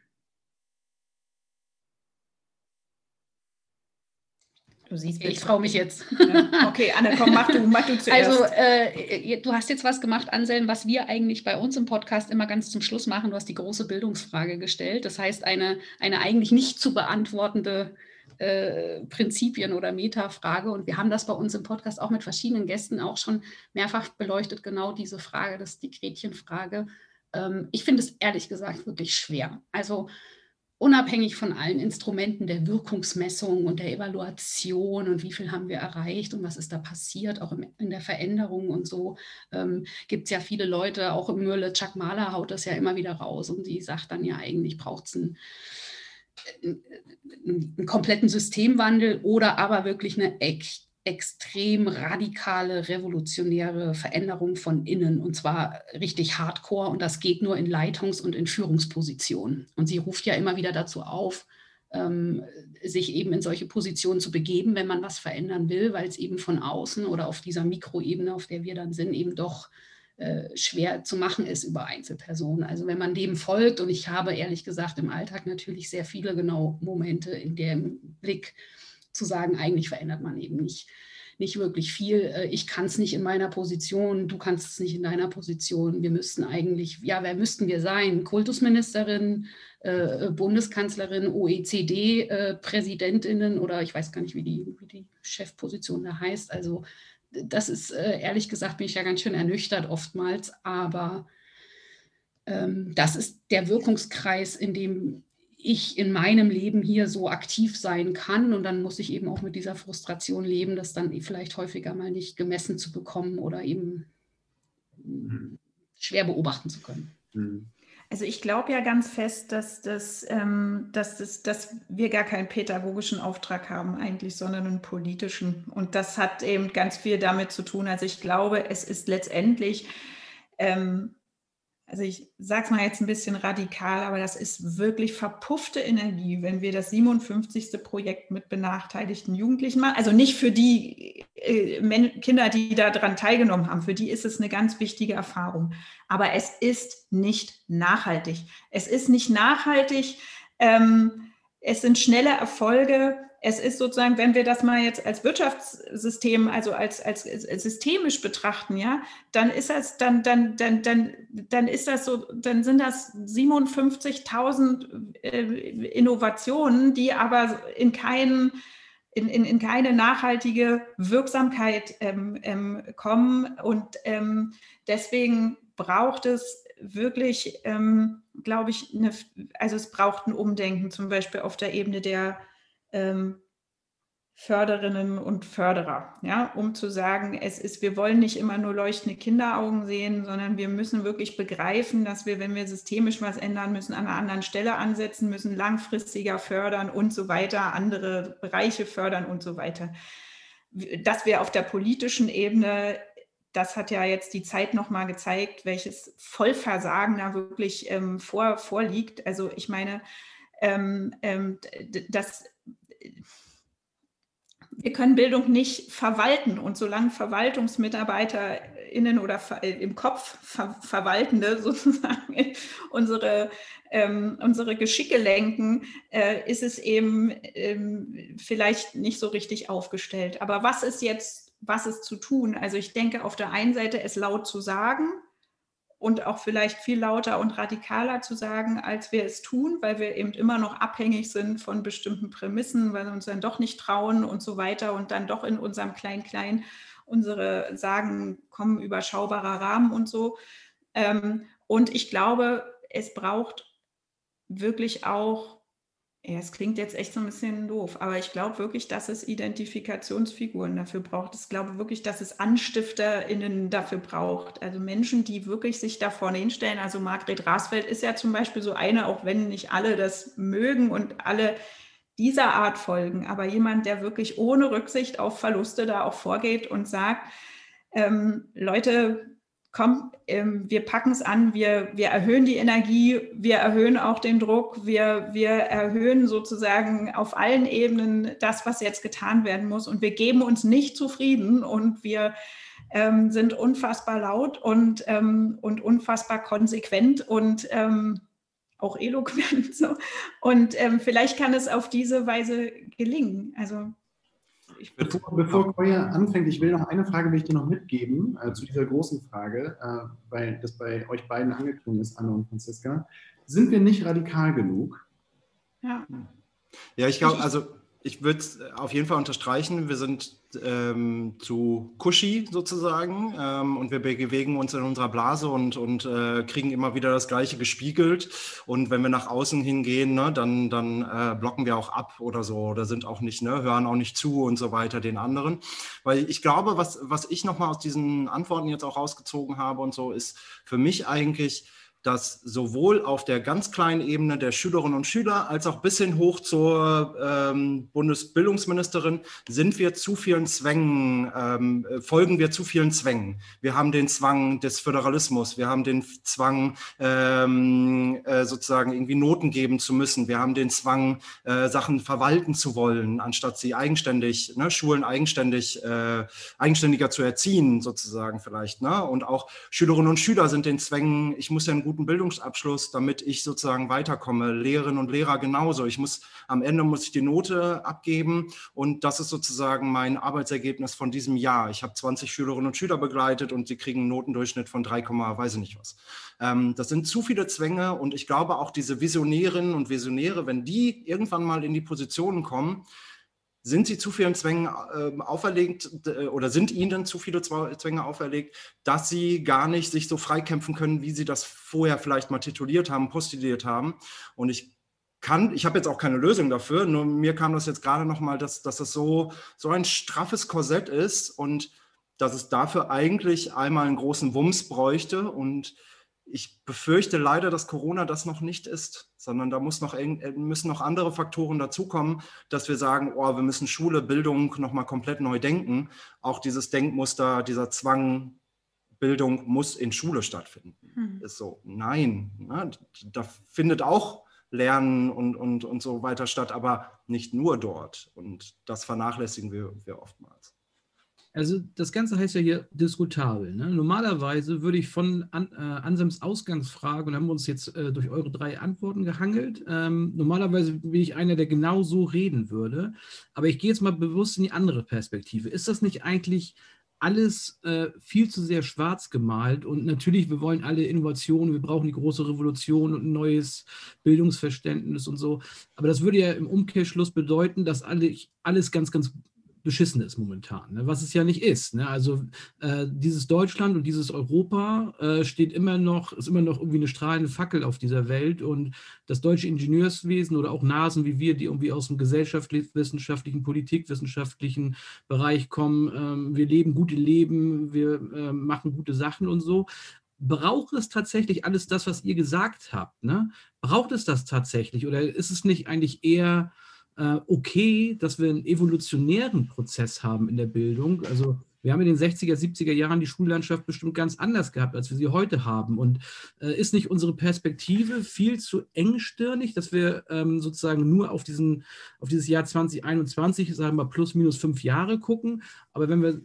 Du siehst, ich traue mich jetzt. Ja. Okay, Anne, komm, mach du, mach du zuerst. Also, äh, du hast jetzt was gemacht, Anselm, was wir eigentlich bei uns im Podcast immer ganz zum Schluss machen. Du hast die große Bildungsfrage gestellt. Das heißt, eine, eine eigentlich nicht zu beantwortende äh, Prinzipien- oder Metafrage. Und wir haben das bei uns im Podcast auch mit verschiedenen Gästen auch schon mehrfach beleuchtet, genau diese Frage, das ist die Gretchenfrage. Ähm, ich finde es ehrlich gesagt wirklich schwer. Also, unabhängig von allen Instrumenten der Wirkungsmessung und der Evaluation und wie viel haben wir erreicht und was ist da passiert, auch in der Veränderung und so, ähm, gibt es ja viele Leute, auch im Mürle, Chuck Mahler haut das ja immer wieder raus und die sagt dann ja eigentlich braucht es einen, einen, kompletten Systemwandel oder aber wirklich eine echt extrem radikale, revolutionäre Veränderung von innen und zwar richtig hardcore und das geht nur in Leitungs- und in Führungspositionen. Und sie ruft ja immer wieder dazu auf, ähm, sich eben in solche Positionen zu begeben, wenn man was verändern will, weil es eben von außen oder auf dieser Mikroebene, auf der wir dann sind, eben doch äh, schwer zu machen ist über Einzelpersonen. Also wenn man dem folgt, und ich habe ehrlich gesagt im Alltag natürlich sehr viele genau Momente in dem Blick, zu sagen, eigentlich verändert man eben nicht, nicht wirklich viel. Äh, ich kann es nicht in meiner Position, du kannst es nicht in deiner Position. Wir müssten eigentlich, ja, wer müssten wir sein? Kultusministerin, äh, Bundeskanzlerin, OECD-Präsidentinnen äh, oder ich weiß gar nicht, wie die, wie die Chefposition da heißt. Also das ist, ehrlich gesagt, bin ich ja ganz schön ernüchtert oftmals, aber ähm, das ist der Wirkungskreis, in dem ich in meinem Leben hier so aktiv sein kann. Und dann muss ich eben auch mit dieser Frustration leben, das dann vielleicht häufiger mal nicht gemessen zu bekommen oder eben schwer beobachten zu können. Mhm. Also ich glaube ja ganz fest, dass, das, ähm, dass, das, dass wir gar keinen pädagogischen Auftrag haben eigentlich, sondern einen politischen. Und das hat eben ganz viel damit zu tun. Also ich glaube, es ist letztendlich ähm, also ich sage es mal jetzt ein bisschen radikal, aber das ist wirklich verpuffte Energie, wenn wir das 57. Projekt mit benachteiligten Jugendlichen machen. Also nicht für die äh, Kinder, die daran teilgenommen haben, für die ist es eine ganz wichtige Erfahrung. Aber es ist nicht nachhaltig. Es ist nicht nachhaltig. Ähm, es sind schnelle Erfolge es ist sozusagen, wenn wir das mal jetzt als Wirtschaftssystem, also als, als, systemisch betrachten, ja, dann ist das, dann, dann, dann, dann, dann ist das so, dann sind das 57.000 äh, Innovationen, die aber in keinen in, in, in keine nachhaltige Wirksamkeit ähm, ähm, kommen. Und ähm, deswegen braucht es wirklich, ähm, glaube ich, eine, also es braucht ein Umdenken, zum Beispiel auf der Ebene der ähm, Förderinnen und Förderer, ja, um zu sagen, es ist, wir wollen nicht immer nur leuchtende Kinderaugen sehen, sondern wir müssen wirklich begreifen, dass wir, wenn wir systemisch was ändern müssen, an einer anderen Stelle ansetzen müssen, langfristiger fördern und so weiter, andere Bereiche fördern und so weiter. Dass wir auf der politischen Ebene, das hat ja jetzt die Zeit nochmal gezeigt, welches Vollversagen da wirklich ähm, vor, vorliegt. Also ich meine, ähm, ähm, das wir können Bildung nicht verwalten. Und solange VerwaltungsmitarbeiterInnen oder äh, im Kopf ver Verwaltende sozusagen unsere, ähm, unsere Geschicke lenken, äh, ist es eben ähm, vielleicht nicht so richtig aufgestellt. Aber was ist jetzt, was ist zu tun? Also ich denke, auf der einen Seite es laut zu sagen, und auch vielleicht viel lauter und radikaler zu sagen, als wir es tun, weil wir eben immer noch abhängig sind von bestimmten Prämissen, weil wir uns dann doch nicht trauen und so weiter und dann doch in unserem Klein-Klein unsere Sagen kommen überschaubarer Rahmen und so. Ähm, und ich glaube, es braucht wirklich auch ja, es klingt jetzt echt so ein bisschen doof, aber ich glaube wirklich, dass es Identifikationsfiguren dafür braucht. Ich glaube wirklich, dass es AnstifterInnen dafür braucht. Also Menschen, die wirklich sich da vorne hinstellen. Also Margret Rasfeld ist ja zum Beispiel so eine, auch wenn nicht alle das mögen und alle dieser Art folgen, aber jemand, der wirklich ohne Rücksicht auf Verluste da auch vorgeht und sagt, ähm, Leute, komm, ähm, wir packen es an, wir, wir erhöhen die Energie, wir erhöhen auch den Druck, wir, wir erhöhen sozusagen auf allen Ebenen das, was jetzt getan werden muss und wir geben uns nicht zufrieden und wir ähm, sind unfassbar laut und, ähm, und unfassbar konsequent und ähm, auch eloquent. So. Und ähm, vielleicht kann es auf diese Weise gelingen. Also ich bevor, bevor Koya anfängt, ich will noch eine Frage will ich dir noch mitgeben äh, zu dieser großen Frage, äh, weil das bei euch beiden angeklungen ist, Anne und Franziska. Sind wir nicht radikal genug? Ja. Ja, ich glaube, also ich würde es auf jeden Fall unterstreichen. Wir sind ähm, zu cushy sozusagen ähm, und wir bewegen uns in unserer Blase und, und äh, kriegen immer wieder das Gleiche gespiegelt. Und wenn wir nach außen hingehen, ne, dann, dann äh, blocken wir auch ab oder so oder sind auch nicht, ne, hören auch nicht zu und so weiter den anderen. Weil ich glaube, was, was ich nochmal aus diesen Antworten jetzt auch rausgezogen habe und so, ist für mich eigentlich, dass sowohl auf der ganz kleinen Ebene der Schülerinnen und Schüler als auch bis hin hoch zur ähm, Bundesbildungsministerin sind wir zu vielen Zwängen, ähm, folgen wir zu vielen Zwängen. Wir haben den Zwang des Föderalismus, wir haben den Zwang, ähm, äh, sozusagen irgendwie Noten geben zu müssen, wir haben den Zwang, äh, Sachen verwalten zu wollen, anstatt sie eigenständig, ne, Schulen eigenständig, äh, eigenständiger zu erziehen, sozusagen vielleicht. Ne? Und auch Schülerinnen und Schüler sind den Zwängen, ich muss ja einen guten Bildungsabschluss, damit ich sozusagen weiterkomme. Lehrerinnen und Lehrer genauso. Ich muss am Ende muss ich die Note abgeben und das ist sozusagen mein Arbeitsergebnis von diesem Jahr. Ich habe 20 Schülerinnen und Schüler begleitet und sie kriegen einen Notendurchschnitt von 3, weiß ich nicht was. Ähm, das sind zu viele Zwänge und ich glaube auch diese Visionärinnen und Visionäre, wenn die irgendwann mal in die Positionen kommen, sind sie zu vielen Zwängen äh, auferlegt oder sind ihnen zu viele Zwänge auferlegt, dass sie gar nicht sich so freikämpfen können, wie sie das vorher vielleicht mal tituliert haben, postuliert haben. Und ich kann, ich habe jetzt auch keine Lösung dafür, nur mir kam das jetzt gerade nochmal, dass, dass das so, so ein straffes Korsett ist und dass es dafür eigentlich einmal einen großen Wumms bräuchte und ich befürchte leider, dass Corona das noch nicht ist, sondern da muss noch, äh, müssen noch andere Faktoren dazukommen, dass wir sagen, oh, wir müssen Schule, Bildung nochmal komplett neu denken. Auch dieses Denkmuster, dieser Zwang, Bildung muss in Schule stattfinden. Mhm. Ist so, nein, ne? da findet auch Lernen und, und, und so weiter statt, aber nicht nur dort. Und das vernachlässigen wir, wir oftmals. Also das Ganze heißt ja hier diskutabel. Ne? Normalerweise würde ich von An, äh, Anselms Ausgangsfrage, und haben wir uns jetzt äh, durch eure drei Antworten gehangelt, ähm, normalerweise bin ich einer, der genau so reden würde. Aber ich gehe jetzt mal bewusst in die andere Perspektive. Ist das nicht eigentlich alles äh, viel zu sehr schwarz gemalt? Und natürlich, wir wollen alle Innovationen, wir brauchen die große Revolution und ein neues Bildungsverständnis und so. Aber das würde ja im Umkehrschluss bedeuten, dass alle, alles ganz, ganz beschissen ist momentan, ne? was es ja nicht ist. Ne? Also äh, dieses Deutschland und dieses Europa äh, steht immer noch, ist immer noch irgendwie eine strahlende Fackel auf dieser Welt und das deutsche Ingenieurswesen oder auch Nasen wie wir, die irgendwie aus dem gesellschaftswissenschaftlichen, politikwissenschaftlichen Bereich kommen, ähm, wir leben gute Leben, wir äh, machen gute Sachen und so. Braucht es tatsächlich alles das, was ihr gesagt habt? Ne? Braucht es das tatsächlich oder ist es nicht eigentlich eher okay, dass wir einen evolutionären Prozess haben in der Bildung. Also Wir haben in den 60er, 70er Jahren die Schullandschaft bestimmt ganz anders gehabt, als wir sie heute haben. Und äh, ist nicht unsere Perspektive viel zu engstirnig, dass wir ähm, sozusagen nur auf, diesen, auf dieses Jahr 2021, sagen wir plus minus fünf Jahre gucken? Aber wenn wir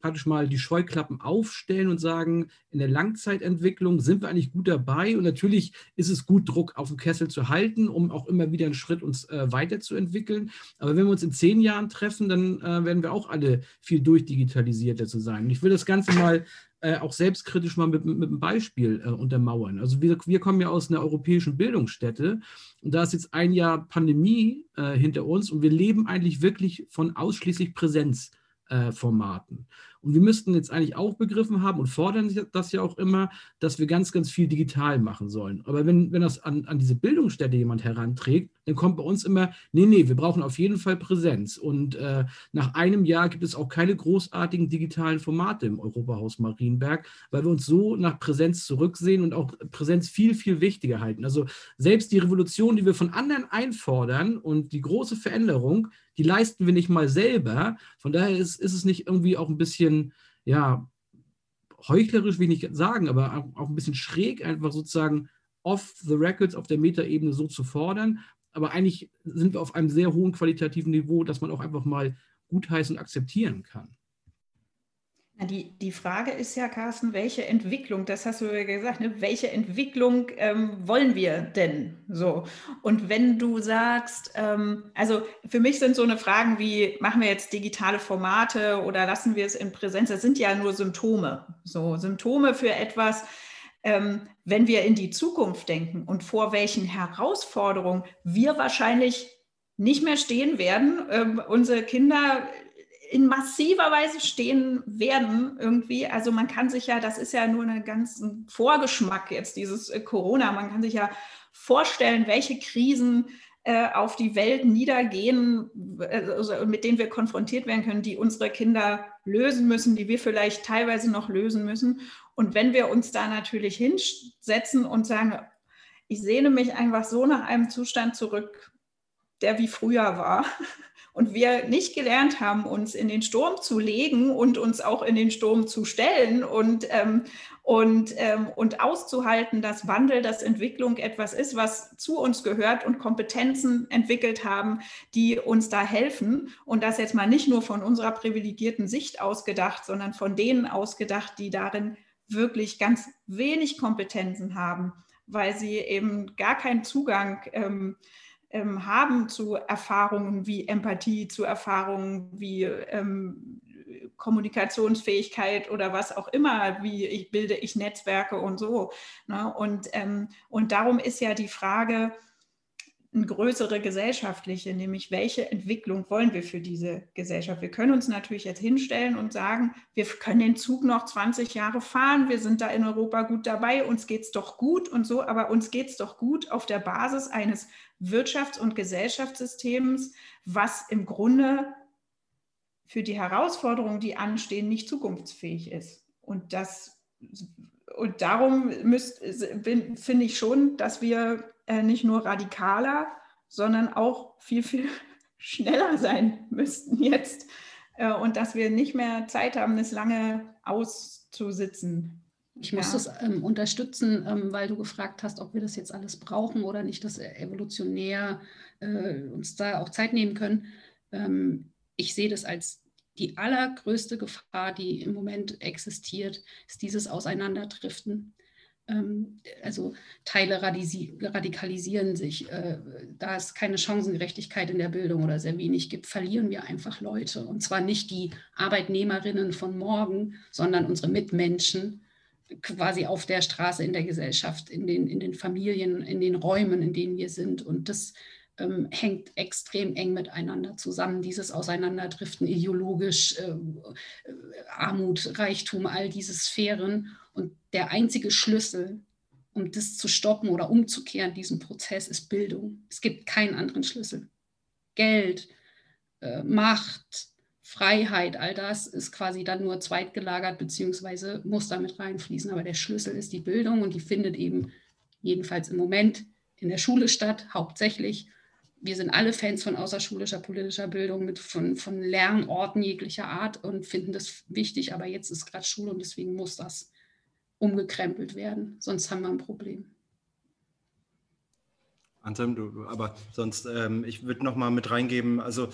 praktisch mal die Scheuklappen aufstellen und sagen, in der Langzeitentwicklung sind wir eigentlich gut dabei und natürlich ist es gut, Druck auf dem Kessel zu halten, um auch immer wieder einen Schritt uns äh, weiterzuentwickeln. Aber wenn wir uns in zehn Jahren treffen, dann äh, werden wir auch alle viel durchdigitalisierter zu sein. Und ich will das Ganze mal äh, auch selbstkritisch mal mit, mit einem Beispiel äh, untermauern. Also wir, wir kommen ja aus einer europäischen Bildungsstätte und da ist jetzt ein Jahr Pandemie äh, hinter uns und wir leben eigentlich wirklich von ausschließlich Präsenzformaten. Und wir müssten jetzt eigentlich auch begriffen haben und fordern das ja auch immer, dass wir ganz, ganz viel digital machen sollen. Aber wenn, wenn das an, an diese Bildungsstätte jemand heranträgt, dann kommt bei uns immer, nee, nee, wir brauchen auf jeden Fall Präsenz. Und äh, nach einem Jahr gibt es auch keine großartigen digitalen Formate im Europahaus Marienberg, weil wir uns so nach Präsenz zurücksehen und auch Präsenz viel, viel wichtiger halten. Also selbst die Revolution, die wir von anderen einfordern und die große Veränderung, die leisten wir nicht mal selber. Von daher ist, ist es nicht irgendwie auch ein bisschen, ja, heuchlerisch will ich nicht sagen, aber auch, auch ein bisschen schräg, einfach sozusagen off the records auf der Metaebene so zu fordern. Aber eigentlich sind wir auf einem sehr hohen qualitativen Niveau, dass man auch einfach mal gutheißen und akzeptieren kann. Die, die Frage ist ja, Carsten, welche Entwicklung, das hast du ja gesagt, ne, welche Entwicklung ähm, wollen wir denn so? Und wenn du sagst, ähm, also für mich sind so eine Fragen wie, machen wir jetzt digitale Formate oder lassen wir es in Präsenz, das sind ja nur Symptome, so Symptome für etwas, ähm, wenn wir in die Zukunft denken und vor welchen Herausforderungen wir wahrscheinlich nicht mehr stehen werden, ähm, unsere Kinder in massiver Weise stehen werden irgendwie. Also man kann sich ja, das ist ja nur ein ganzen Vorgeschmack jetzt dieses äh, Corona. Man kann sich ja vorstellen, welche Krisen äh, auf die Welt niedergehen, also mit denen wir konfrontiert werden können, die unsere Kinder lösen müssen, die wir vielleicht teilweise noch lösen müssen. Und wenn wir uns da natürlich hinsetzen und sagen, ich sehne mich einfach so nach einem Zustand zurück, der wie früher war, und wir nicht gelernt haben, uns in den Sturm zu legen und uns auch in den Sturm zu stellen und, ähm, und, ähm, und auszuhalten, dass Wandel, dass Entwicklung etwas ist, was zu uns gehört und Kompetenzen entwickelt haben, die uns da helfen. Und das jetzt mal nicht nur von unserer privilegierten Sicht ausgedacht, sondern von denen ausgedacht, die darin wirklich ganz wenig Kompetenzen haben, weil sie eben gar keinen Zugang ähm, ähm, haben zu Erfahrungen wie Empathie, zu Erfahrungen wie ähm, Kommunikationsfähigkeit oder was auch immer, wie ich bilde ich Netzwerke und so. Ne? Und, ähm, und darum ist ja die Frage, eine größere gesellschaftliche, nämlich welche Entwicklung wollen wir für diese Gesellschaft? Wir können uns natürlich jetzt hinstellen und sagen, wir können den Zug noch 20 Jahre fahren, wir sind da in Europa gut dabei, uns geht es doch gut und so, aber uns geht es doch gut auf der Basis eines Wirtschafts- und Gesellschaftssystems, was im Grunde für die Herausforderungen, die anstehen, nicht zukunftsfähig ist. Und das und darum finde ich schon, dass wir äh, nicht nur radikaler, sondern auch viel, viel schneller sein müssten jetzt äh, und dass wir nicht mehr Zeit haben, das lange auszusitzen. Ich muss ja. das ähm, unterstützen, ähm, weil du gefragt hast, ob wir das jetzt alles brauchen oder nicht, dass evolutionär äh, uns da auch Zeit nehmen können. Ähm, ich sehe das als die allergrößte Gefahr, die im Moment existiert, ist dieses Auseinanderdriften. Ähm, also Teile radikalisieren sich. Äh, da es keine Chancengerechtigkeit in der Bildung oder sehr wenig gibt, verlieren wir einfach Leute. Und zwar nicht die Arbeitnehmerinnen von morgen, sondern unsere Mitmenschen quasi auf der Straße, in der Gesellschaft, in den, in den Familien, in den Räumen, in denen wir sind. Und das ähm, hängt extrem eng miteinander zusammen. Dieses Auseinanderdriften ideologisch, äh, Armut, Reichtum, all diese Sphären. Und der einzige Schlüssel, um das zu stoppen oder umzukehren, diesen Prozess, ist Bildung. Es gibt keinen anderen Schlüssel. Geld, äh, Macht, Freiheit, all das ist quasi dann nur zweitgelagert, beziehungsweise muss damit reinfließen. Aber der Schlüssel ist die Bildung und die findet eben jedenfalls im Moment in der Schule statt, hauptsächlich wir sind alle Fans von außerschulischer politischer Bildung, mit, von, von Lernorten jeglicher Art und finden das wichtig. Aber jetzt ist gerade Schule und deswegen muss das umgekrempelt werden. Sonst haben wir ein Problem. Anselm, du, aber sonst, ähm, ich würde noch mal mit reingeben, also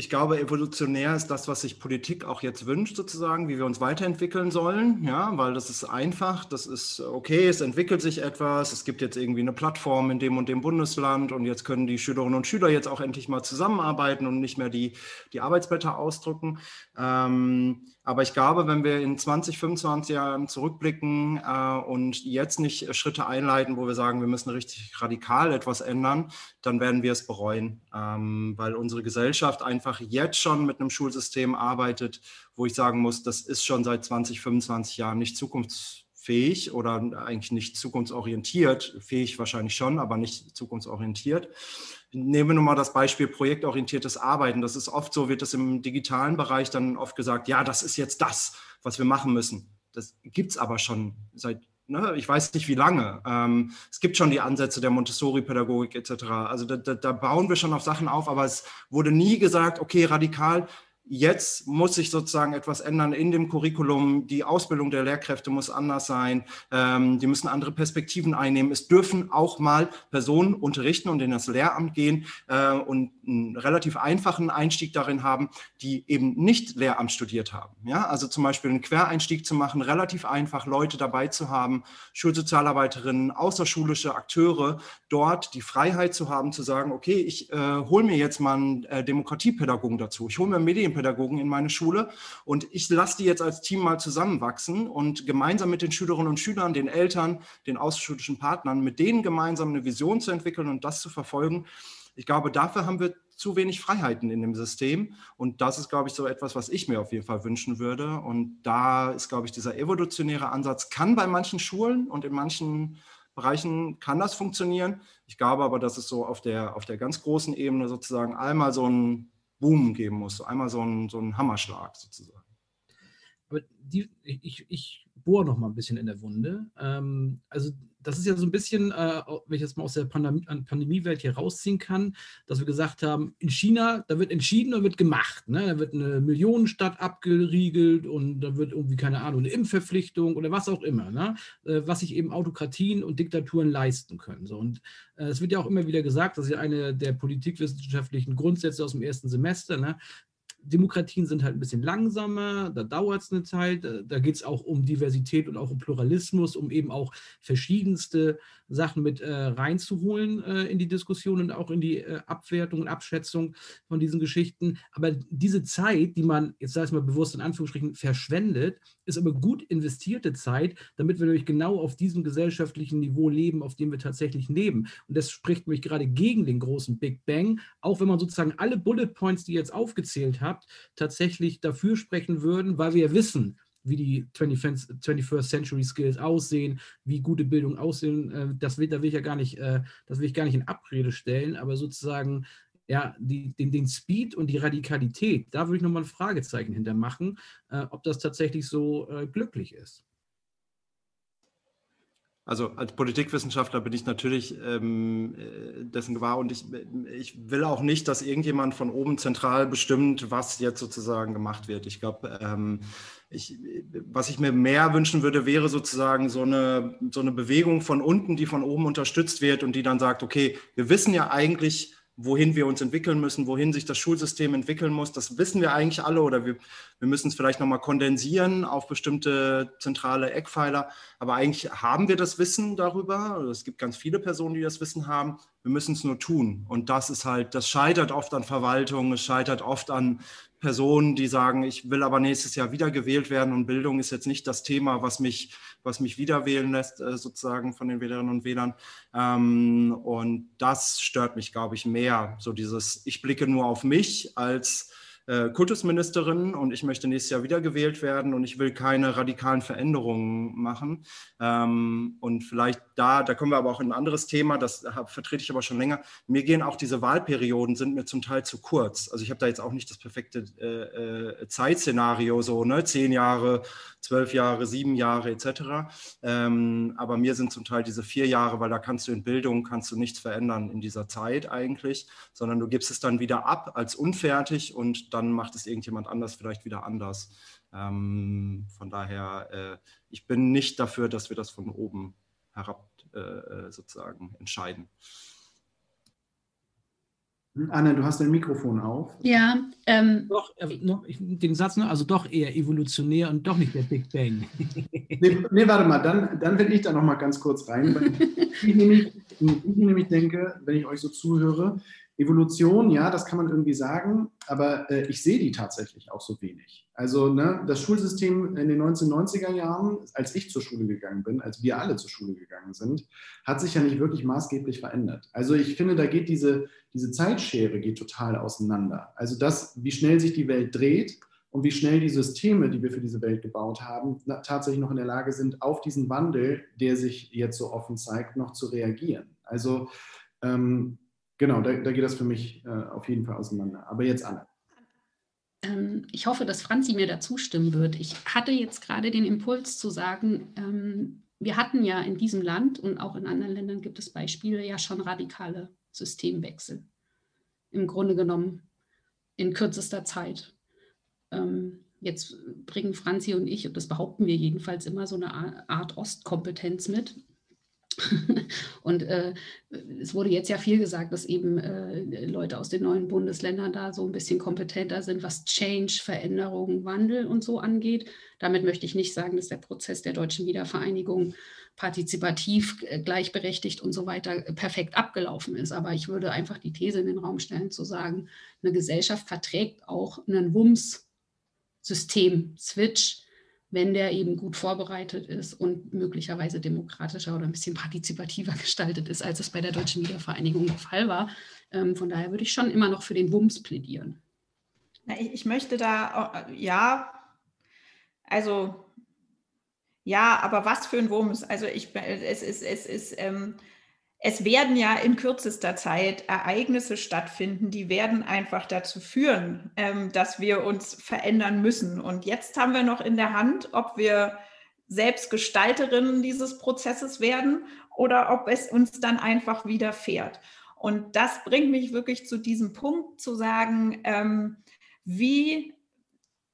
ich glaube, evolutionär ist das, was sich Politik auch jetzt wünscht, sozusagen, wie wir uns weiterentwickeln sollen, ja, weil das ist einfach, das ist okay, es entwickelt sich etwas, es gibt jetzt irgendwie eine Plattform in dem und dem Bundesland und jetzt können die Schülerinnen und Schüler jetzt auch endlich mal zusammenarbeiten und nicht mehr die, die Arbeitsblätter ausdrucken. Ähm, aber ich glaube, wenn wir in 20, 25 Jahren zurückblicken äh, und jetzt nicht Schritte einleiten, wo wir sagen, wir müssen richtig radikal etwas ändern, dann werden wir es bereuen, ähm, weil unsere Gesellschaft einfach jetzt schon mit einem Schulsystem arbeitet, wo ich sagen muss, das ist schon seit 20, 25 Jahren nicht zukunftsfähig oder eigentlich nicht zukunftsorientiert, fähig wahrscheinlich schon, aber nicht zukunftsorientiert nehmen wir nun mal das Beispiel projektorientiertes Arbeiten. Das ist oft so, wird das im digitalen Bereich dann oft gesagt, ja, das ist jetzt das, was wir machen müssen. Das gibt es aber schon seit, ne, ich weiß nicht wie lange. Ähm, es gibt schon die Ansätze der Montessori-Pädagogik etc. Also da, da, da bauen wir schon auf Sachen auf, aber es wurde nie gesagt, okay, radikal, Jetzt muss sich sozusagen etwas ändern in dem Curriculum. Die Ausbildung der Lehrkräfte muss anders sein. Ähm, die müssen andere Perspektiven einnehmen. Es dürfen auch mal Personen unterrichten und in das Lehramt gehen äh, und einen relativ einfachen Einstieg darin haben, die eben nicht Lehramt studiert haben. Ja, also zum Beispiel einen Quereinstieg zu machen, relativ einfach Leute dabei zu haben, Schulsozialarbeiterinnen, außerschulische Akteure, dort die Freiheit zu haben, zu sagen, okay, ich äh, hole mir jetzt mal einen äh, Demokratiepädagogen dazu. Ich hole mir Medien Medienpädagogen in meine Schule und ich lasse die jetzt als Team mal zusammenwachsen und gemeinsam mit den Schülerinnen und Schülern, den Eltern, den außerschulischen Partnern, mit denen gemeinsam eine Vision zu entwickeln und das zu verfolgen. Ich glaube, dafür haben wir zu wenig Freiheiten in dem System. Und das ist, glaube ich, so etwas, was ich mir auf jeden Fall wünschen würde. Und da ist, glaube ich, dieser evolutionäre Ansatz kann bei manchen Schulen und in manchen Bereichen kann das funktionieren. Ich glaube aber, dass es so auf der, auf der ganz großen Ebene sozusagen einmal so ein Boom geben muss, einmal so ein, so ein Hammerschlag sozusagen. Aber die, ich, ich bohre noch mal ein bisschen in der Wunde. Ähm, also das ist ja so ein bisschen, äh, wenn ich jetzt mal aus der Pandemie, Pandemiewelt hier rausziehen kann, dass wir gesagt haben, in China, da wird entschieden und wird gemacht. Ne? Da wird eine Millionenstadt abgeriegelt und da wird irgendwie, keine Ahnung, eine Impfverpflichtung oder was auch immer, ne? Äh, was sich eben Autokratien und Diktaturen leisten können. So, und äh, es wird ja auch immer wieder gesagt, das ist ja eine der politikwissenschaftlichen Grundsätze aus dem ersten Semester, ne? Demokratien sind halt ein bisschen langsamer, da dauert es eine Zeit, da geht es auch um Diversität und auch um Pluralismus, um eben auch verschiedenste Sachen mit äh, reinzuholen äh, in die Diskussion und auch in die äh, Abwertung und Abschätzung von diesen Geschichten. Aber diese Zeit, die man, jetzt sage ich mal bewusst in Anführungsstrichen, verschwendet, ist aber gut investierte Zeit, damit wir nämlich genau auf diesem gesellschaftlichen Niveau leben, auf dem wir tatsächlich leben. Und das spricht mich gerade gegen den großen Big Bang, auch wenn man sozusagen alle Bullet Points, die ihr jetzt aufgezählt habt, tatsächlich dafür sprechen würden, weil wir ja wissen, wie die 21st Century Skills aussehen, wie gute Bildung aussehen, äh, das will, da will ich ja gar nicht, äh, das will ich gar nicht in Abrede stellen, aber sozusagen ja, die, den, den Speed und die Radikalität, da würde ich nochmal ein Fragezeichen hintermachen, äh, ob das tatsächlich so glücklich ist. Also als Politikwissenschaftler bin ich natürlich ähm, äh, dessen gewahr und ich, ich will auch nicht, dass irgendjemand von oben zentral bestimmt, was jetzt sozusagen gemacht wird. Ich glaube, ähm, ich, was ich mir mehr wünschen würde, wäre sozusagen so eine, so eine Bewegung von unten, die von oben unterstützt wird und die dann sagt, okay, wir wissen ja eigentlich, wohin wir uns entwickeln müssen, wohin sich das Schulsystem entwickeln muss. Das wissen wir eigentlich alle oder wir, wir müssen es vielleicht nochmal kondensieren auf bestimmte zentrale Eckpfeiler. Aber eigentlich haben wir das Wissen darüber. Es gibt ganz viele Personen, die das Wissen haben. Wir müssen es nur tun. Und das ist halt, das scheitert oft an Verwaltung, es scheitert oft an Personen, die sagen, ich will aber nächstes Jahr wieder gewählt werden und Bildung ist jetzt nicht das Thema, was mich, was mich wieder wählen lässt, äh, sozusagen von den Wählerinnen und Wählern. Ähm, und das stört mich, glaube ich, mehr. So dieses, ich blicke nur auf mich als äh, Kultusministerin und ich möchte nächstes Jahr wiedergewählt werden und ich will keine radikalen Veränderungen machen. Ähm, und vielleicht da, da kommen wir aber auch in ein anderes Thema, das hab, vertrete ich aber schon länger. Mir gehen auch diese Wahlperioden, sind mir zum Teil zu kurz. Also ich habe da jetzt auch nicht das perfekte äh, äh, Zeitszenario, so ne, zehn Jahre, zwölf Jahre, sieben Jahre etc. Ähm, aber mir sind zum Teil diese vier Jahre, weil da kannst du in Bildung, kannst du nichts verändern in dieser Zeit eigentlich, sondern du gibst es dann wieder ab als unfertig und dann macht es irgendjemand anders vielleicht wieder anders. Ähm, von daher, äh, ich bin nicht dafür, dass wir das von oben herab äh, äh sozusagen entscheiden. Anne, du hast dein Mikrofon auf. Ja, ähm, doch, äh, noch, den Satz noch, also doch eher evolutionär und doch nicht der Big Bang. nee, nee, warte mal, dann, dann will ich da noch mal ganz kurz rein. ich, nämlich, ich nämlich denke, wenn ich euch so zuhöre, Evolution, ja, das kann man irgendwie sagen, aber äh, ich sehe die tatsächlich auch so wenig. Also ne, das Schulsystem in den 1990er Jahren, als ich zur Schule gegangen bin, als wir alle zur Schule gegangen sind, hat sich ja nicht wirklich maßgeblich verändert. Also ich finde, da geht diese, diese Zeitschere geht total auseinander. Also das, wie schnell sich die Welt dreht und wie schnell die Systeme, die wir für diese Welt gebaut haben, tatsächlich noch in der Lage sind, auf diesen Wandel, der sich jetzt so offen zeigt, noch zu reagieren. Also ähm, genau, da, da, geht das für mich äh, auf jeden Fall auseinander. Aber jetzt Anne. Ähm, ich hoffe, dass Franzi mir da zustimmen wird. Ich hatte jetzt gerade den Impuls zu sagen, ähm, wir hatten ja in diesem Land und auch in anderen Ländern gibt es Beispiele ja schon radikale Systemwechsel. Im Grunde genommen in kürzester Zeit. Ähm, jetzt bringen Franzi und ich, und das behaupten wir jedenfalls immer, so eine Art Ostkompetenz mit. Und äh, es wurde jetzt ja viel gesagt, dass eben äh, Leute aus den neuen Bundesländern da so ein bisschen kompetenter sind, was Change, Veränderung, Wandel und so angeht. Damit möchte ich nicht sagen, dass der Prozess der deutschen Wiedervereinigung partizipativ, äh, gleichberechtigt und so weiter äh, perfekt abgelaufen ist. Aber ich würde einfach die These in den Raum stellen, zu sagen, eine Gesellschaft verträgt auch einen WUMS-System-Switch wenn der eben gut vorbereitet ist und möglicherweise demokratischer oder ein bisschen partizipativer gestaltet ist, als es bei der deutschen Wiedervereinigung der Fall war. Ähm, von daher würde ich schon immer noch für den Wumms plädieren. Ich, ich möchte da, äh, ja, also ja, aber was für ein Wumms? Also ich, es ist, es ist, ähm, es werden ja in kürzester Zeit Ereignisse stattfinden, die werden einfach dazu führen, ähm, dass wir uns verändern müssen. Und jetzt haben wir noch in der Hand, ob wir selbst Gestalterinnen dieses Prozesses werden oder ob es uns dann einfach widerfährt. Und das bringt mich wirklich zu diesem Punkt zu sagen, ähm, wie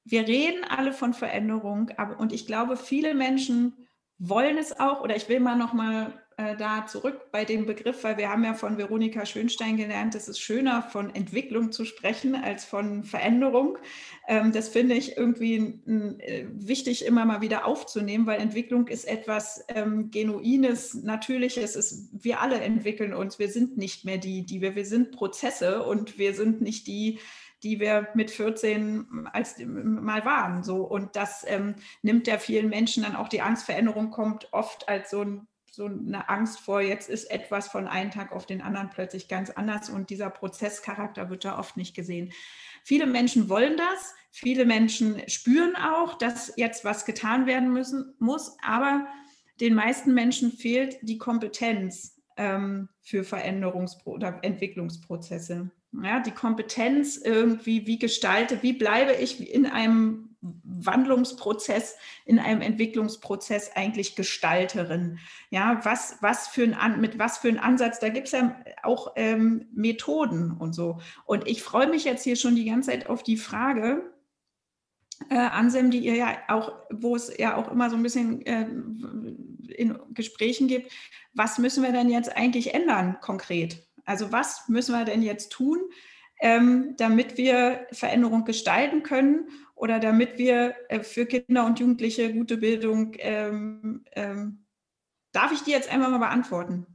wir reden alle von Veränderung, aber und ich glaube, viele Menschen wollen es auch. Oder ich will mal noch mal äh, da zurück bei dem Begriff, weil wir haben ja von Veronika Schönstein gelernt, es ist schöner von Entwicklung zu sprechen als von Veränderung. Ähm, das finde ich irgendwie äh, wichtig immer mal wieder aufzunehmen, weil Entwicklung ist etwas ähm, genuines, natürliches. Ist, wir alle entwickeln uns. Wir sind nicht mehr die, die wir, wir sind Prozesse und wir sind nicht die, die wir mit 14 als mal waren. So und das ähm, nimmt ja vielen Menschen dann auch die Angstveränderung kommt oft als so ein so eine Angst vor, jetzt ist etwas von einem Tag auf den anderen plötzlich ganz anders und dieser Prozesscharakter wird da oft nicht gesehen. Viele Menschen wollen das, viele Menschen spüren auch, dass jetzt was getan werden müssen, muss, aber den meisten Menschen fehlt die Kompetenz ähm, für Veränderungs- oder Entwicklungsprozesse. Ja, die Kompetenz irgendwie, wie gestalte, wie bleibe ich in einem Wandlungsprozess, in einem Entwicklungsprozess eigentlich Gestalterin? Ja, was, was für ein, mit was für ein Ansatz? Da gibt es ja auch ähm, Methoden und so. Und ich freue mich jetzt hier schon die ganze Zeit auf die Frage, äh, Ansem, die ihr ja auch, wo es ja auch immer so ein bisschen äh, in Gesprächen gibt, was müssen wir denn jetzt eigentlich ändern konkret? Also was müssen wir denn jetzt tun, ähm, damit wir Veränderung gestalten können oder damit wir äh, für Kinder und Jugendliche gute Bildung, ähm, ähm, darf ich die jetzt einmal mal beantworten?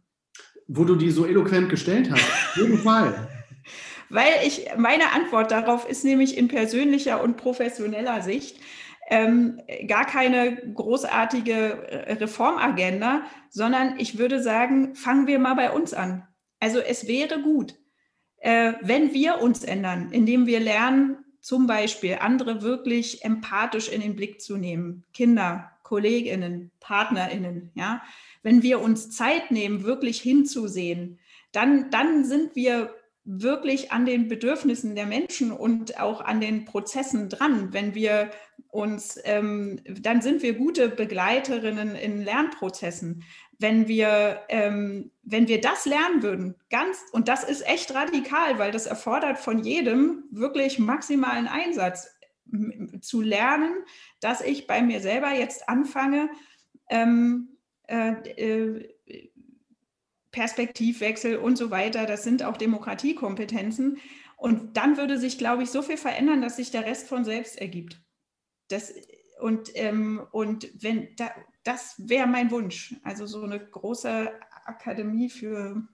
Wo du die so eloquent gestellt hast, auf jeden Fall. Weil ich, meine Antwort darauf ist nämlich in persönlicher und professioneller Sicht ähm, gar keine großartige äh, Reformagenda, sondern ich würde sagen, fangen wir mal bei uns an. Also es wäre gut, äh, wenn wir uns ändern, indem wir lernen, zum Beispiel andere wirklich empathisch in den Blick zu nehmen, Kinder, Kolleginnen, Partnerinnen, ja, wenn wir uns Zeit nehmen, wirklich hinzusehen, dann, dann sind wir wirklich an den Bedürfnissen der Menschen und auch an den Prozessen dran. Wenn wir uns, ähm, dann sind wir gute Begleiterinnen in Lernprozessen. Wenn wir, ähm, wenn wir das lernen würden, ganz, und das ist echt radikal, weil das erfordert von jedem wirklich maximalen Einsatz, zu lernen, dass ich bei mir selber jetzt anfange, ähm, äh, äh, Perspektivwechsel und so weiter. Das sind auch Demokratiekompetenzen. Und dann würde sich, glaube ich, so viel verändern, dass sich der Rest von selbst ergibt. Das, und, ähm, und wenn da, das wäre mein Wunsch. Also so eine große Akademie für.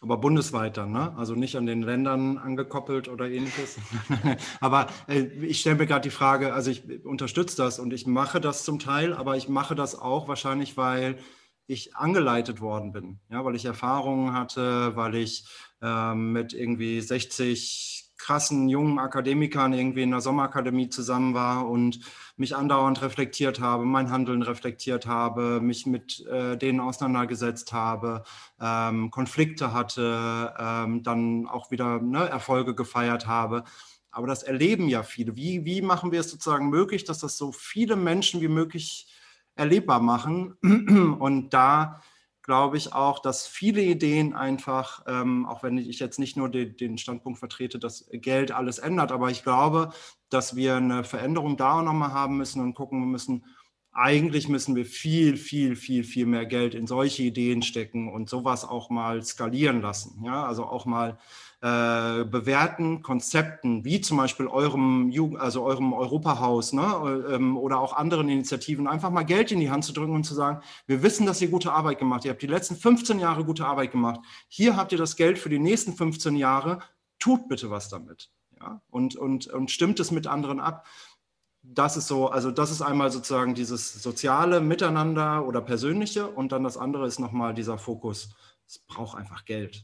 Aber bundesweit dann, ne? Also nicht an den Ländern angekoppelt oder ähnliches. aber äh, ich stelle mir gerade die Frage, also ich unterstütze das und ich mache das zum Teil, aber ich mache das auch wahrscheinlich, weil ich angeleitet worden bin, ja, weil ich Erfahrungen hatte, weil ich ähm, mit irgendwie 60 krassen jungen Akademikern irgendwie in der Sommerakademie zusammen war und mich andauernd reflektiert habe, mein Handeln reflektiert habe, mich mit äh, denen auseinandergesetzt habe, ähm, Konflikte hatte, ähm, dann auch wieder ne, Erfolge gefeiert habe. Aber das erleben ja viele. Wie, wie machen wir es sozusagen möglich, dass das so viele Menschen wie möglich erlebbar machen. Und da glaube ich auch, dass viele Ideen einfach, ähm, auch wenn ich jetzt nicht nur den, den, Standpunkt vertrete, dass Geld alles ändert, aber ich glaube, dass wir eine Veränderung da auch nochmal haben müssen und gucken müssen, eigentlich müssen wir viel, viel, viel, viel mehr Geld in solche Ideen stecken und sowas auch mal skalieren lassen. Ja, also auch mal äh, bewährten Konzepten, wie zum Beispiel eurem, Jugend, also eurem Europahaus ne, ähm, oder auch anderen Initiativen, einfach mal Geld in die Hand zu drücken und zu sagen, wir wissen, dass ihr gute Arbeit gemacht habt. Ihr habt die letzten 15 Jahre gute Arbeit gemacht. Hier habt ihr das Geld für die nächsten 15 Jahre. Tut bitte was damit. Ja? Und, und, und stimmt es mit anderen ab das ist so, also das ist einmal sozusagen dieses soziale Miteinander oder persönliche und dann das andere ist nochmal dieser Fokus. Es braucht einfach Geld.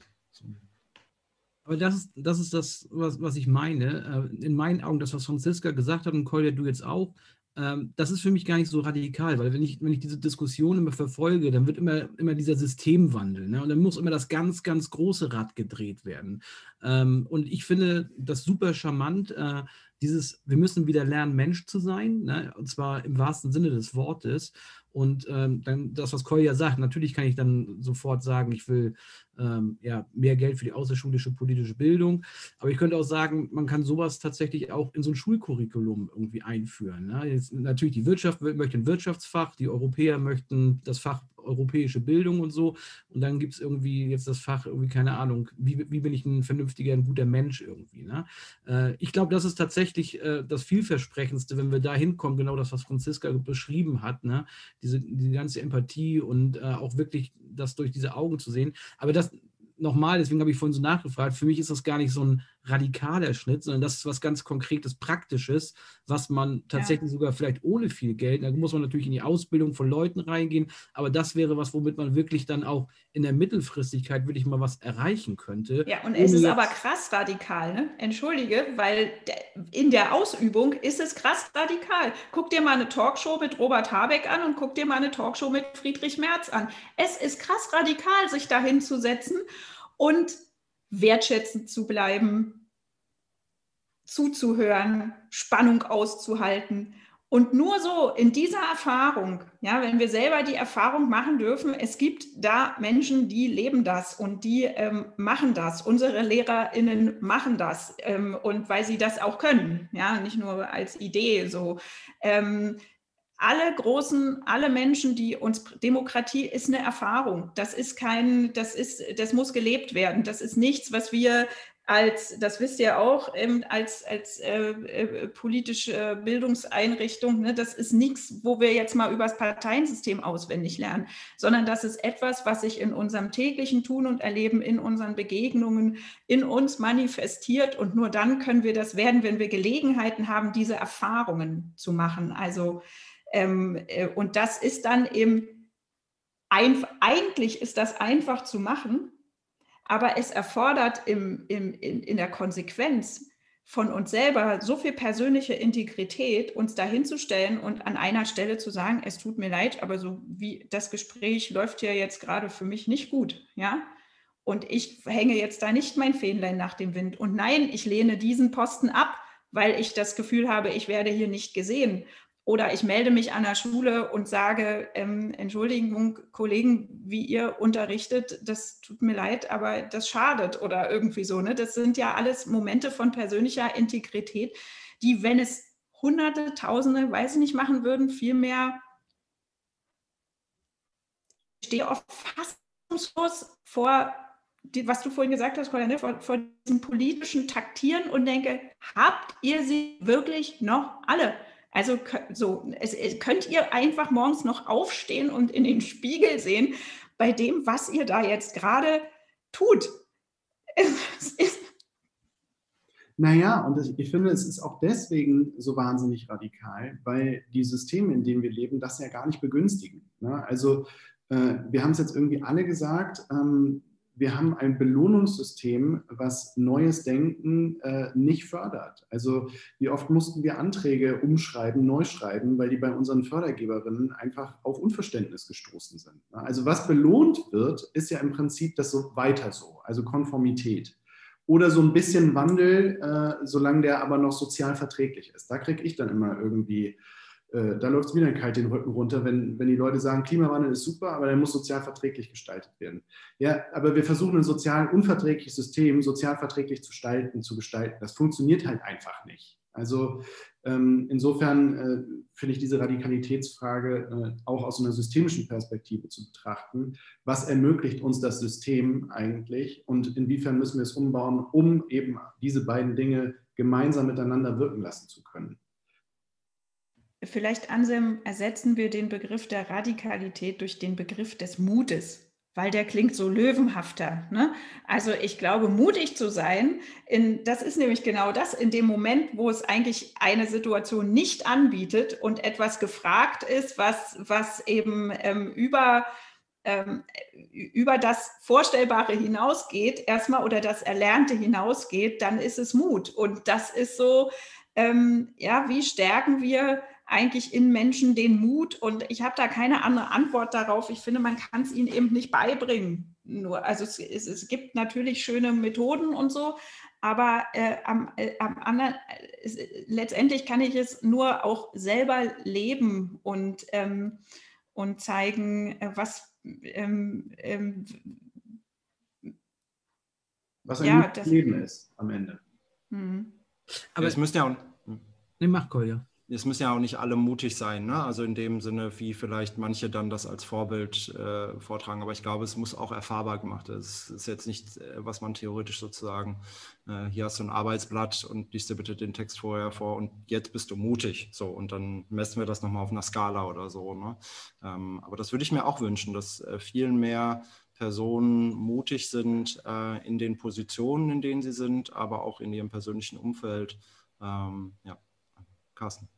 Aber das ist, das ist das, was, was ich meine. Äh, in meinen Augen, das, was Franziska gesagt hat und Kolja, du jetzt auch, ähm, das ist für mich gar nicht so radikal, weil wenn ich, wenn ich diese Diskussion immer verfolge, dann wird immer, immer dieser Systemwandel ne? und dann muss immer das ganz, ganz große Rad gedreht werden. Ähm, und ich finde das super charmant, äh, dieses, wir müssen wieder lernen, Mensch zu sein, ne? und zwar im wahrsten Sinne des Wortes. Und ähm, dann das, was Kolja sagt, natürlich kann ich dann sofort sagen, ich will ähm, ja, mehr Geld für die außerschulische politische Bildung. Aber ich könnte auch sagen, man kann sowas tatsächlich auch in so ein Schulcurriculum irgendwie einführen. Ne? Jetzt, natürlich, die Wirtschaft möchte ein Wirtschaftsfach, die Europäer möchten das Fach europäische Bildung und so. Und dann gibt es irgendwie jetzt das Fach, irgendwie, keine Ahnung, wie, wie bin ich ein vernünftiger, ein guter Mensch irgendwie. Ne? Äh, ich glaube, das ist tatsächlich äh, das vielversprechendste, wenn wir da hinkommen, genau das, was Franziska beschrieben hat, ne? diese, diese ganze Empathie und äh, auch wirklich das durch diese Augen zu sehen. Aber das, nochmal, deswegen habe ich vorhin so nachgefragt, für mich ist das gar nicht so ein radikaler Schnitt, sondern das ist was ganz Konkretes, Praktisches, was man tatsächlich ja. sogar vielleicht ohne viel Geld, da muss man natürlich in die Ausbildung von Leuten reingehen, aber das wäre was, womit man wirklich dann auch in der Mittelfristigkeit wirklich mal was erreichen könnte. Ja, und es ist aber krass radikal, ne? Entschuldige, weil in der Ausübung ist es krass radikal. Guck dir mal eine Talkshow mit Robert Habeck an und guck dir mal eine Talkshow mit Friedrich Merz an. Es ist krass radikal, sich dahin zu setzen und wertschätzend zu bleiben, zuzuhören, Spannung auszuhalten. Und nur so in dieser Erfahrung, ja, wenn wir selber die Erfahrung machen dürfen, es gibt da Menschen, die leben das und die ähm, machen das. Unsere LehrerInnen machen das ähm, und weil sie das auch können, ja, nicht nur als Idee so. Ähm, alle großen, alle Menschen, die uns Demokratie ist eine Erfahrung. Das ist kein, das ist, das muss gelebt werden. Das ist nichts, was wir als, das wisst ihr auch, ähm, als, als äh, äh, politische Bildungseinrichtung, ne, das ist nichts, wo wir jetzt mal über das Parteiensystem auswendig lernen, sondern das ist etwas, was sich in unserem täglichen Tun und Erleben, in unseren Begegnungen, in uns manifestiert. Und nur dann können wir das werden, wenn wir Gelegenheiten haben, diese Erfahrungen zu machen. Also ähm, äh, und das ist dann eben, ein, eigentlich ist das einfach zu machen, aber es erfordert im, im, in, in der Konsequenz von uns selber so viel persönliche Integrität, uns dahinzustellen und an einer Stelle zu sagen, es tut mir leid, aber so wie das Gespräch läuft ja jetzt gerade für mich nicht gut, ja. Und ich hänge jetzt da nicht mein Fähnlein nach dem Wind. Und nein, ich lehne diesen Posten ab, weil ich das Gefühl habe, ich werde hier nicht gesehen. Oder ich melde mich an der Schule und sage, ähm, Entschuldigung, Kollegen, wie ihr unterrichtet, das tut mir leid, aber das schadet oder irgendwie so. Ne? Das sind ja alles Momente von persönlicher Integrität, die, wenn es Hunderte, Tausende, weiß ich nicht, machen würden, viel mehr. Ich stehe oft fassungslos vor, die, was du vorhin gesagt hast, Colin, vor, vor diesem politischen Taktieren und denke, habt ihr sie wirklich noch alle? Also so, es, es, könnt ihr einfach morgens noch aufstehen und in den Spiegel sehen bei dem, was ihr da jetzt gerade tut. Es ist naja, und ich finde, es ist auch deswegen so wahnsinnig radikal, weil die Systeme, in denen wir leben, das ja gar nicht begünstigen. Ne? Also äh, wir haben es jetzt irgendwie alle gesagt, ähm, wir haben ein Belohnungssystem, was neues Denken äh, nicht fördert. Also wie oft mussten wir Anträge umschreiben, neu schreiben, weil die bei unseren Fördergeberinnen einfach auf Unverständnis gestoßen sind. Also was belohnt wird, ist ja im Prinzip das so weiter so, also Konformität. Oder so ein bisschen Wandel, äh, solange der aber noch sozial verträglich ist. Da kriege ich dann immer irgendwie äh, da läuft es wieder kalt den Rücken runter, wenn, wenn die Leute sagen, Klimawandel ist super, aber der muss sozial verträglich gestaltet werden. Ja, aber wir versuchen ein sozial unverträgliches System sozial verträglich zu gestalten, zu gestalten. Das funktioniert halt einfach nicht. Also ähm, insofern äh, finde ich diese Radikalitätsfrage äh, auch aus einer systemischen Perspektive zu betrachten. Was ermöglicht uns das System eigentlich und inwiefern müssen wir es umbauen, um eben diese beiden Dinge gemeinsam miteinander wirken lassen zu können? Vielleicht, Anselm, ersetzen wir den Begriff der Radikalität durch den Begriff des Mutes, weil der klingt so löwenhafter. Ne? Also ich glaube, mutig zu sein, in, das ist nämlich genau das, in dem Moment, wo es eigentlich eine Situation nicht anbietet und etwas gefragt ist, was, was eben ähm, über ähm, über das Vorstellbare hinausgeht, erstmal oder das Erlernte hinausgeht, dann ist es Mut. Und das ist so, ähm, ja, wie stärken wir eigentlich in Menschen den Mut? Und ich habe da keine andere Antwort darauf. Ich finde, man kann es ihnen eben nicht beibringen. Nur, also es, es, es, gibt natürlich schöne Methoden und so, aber äh, am, äh, am anderen, äh, letztendlich kann ich es nur auch selber leben und, ähm, und zeigen, äh, was, ähm, ähm, was ein ja, Leben ist am Ende. Mhm. Aber es müsste ja auch. Nee, mach Kolja es müssen ja auch nicht alle mutig sein, ne? also in dem Sinne, wie vielleicht manche dann das als Vorbild äh, vortragen. Aber ich glaube, es muss auch erfahrbar gemacht werden. Es ist jetzt nicht, äh, was man theoretisch sozusagen, äh, hier hast du ein Arbeitsblatt und liest dir bitte den Text vorher vor und jetzt bist du mutig. So, und dann messen wir das nochmal auf einer Skala oder so. Ne? Ähm, aber das würde ich mir auch wünschen, dass äh, viel mehr Personen mutig sind äh, in den Positionen, in denen sie sind, aber auch in ihrem persönlichen Umfeld. Ähm, ja, Carsten.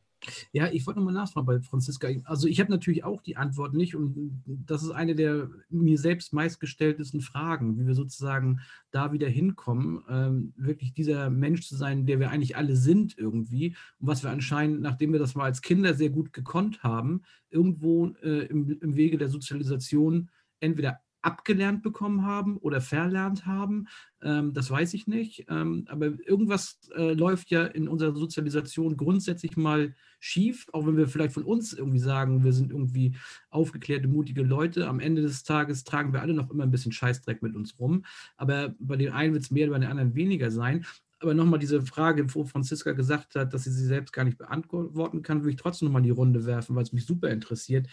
Ja, ich wollte nochmal nachfragen bei Franziska. Also ich habe natürlich auch die Antwort nicht und das ist eine der mir selbst meistgestelltesten Fragen, wie wir sozusagen da wieder hinkommen, ähm, wirklich dieser Mensch zu sein, der wir eigentlich alle sind irgendwie und was wir anscheinend, nachdem wir das mal als Kinder sehr gut gekonnt haben, irgendwo äh, im, im Wege der Sozialisation entweder abgelernt bekommen haben oder verlernt haben. Ähm, das weiß ich nicht. Ähm, aber irgendwas äh, läuft ja in unserer Sozialisation grundsätzlich mal schief, auch wenn wir vielleicht von uns irgendwie sagen, wir sind irgendwie aufgeklärte, mutige Leute. Am Ende des Tages tragen wir alle noch immer ein bisschen Scheißdreck mit uns rum. Aber bei den einen wird es mehr, bei den anderen weniger sein. Aber nochmal diese Frage, wo Franziska gesagt hat, dass sie sie selbst gar nicht beantworten kann, würde ich trotzdem nochmal die Runde werfen, weil es mich super interessiert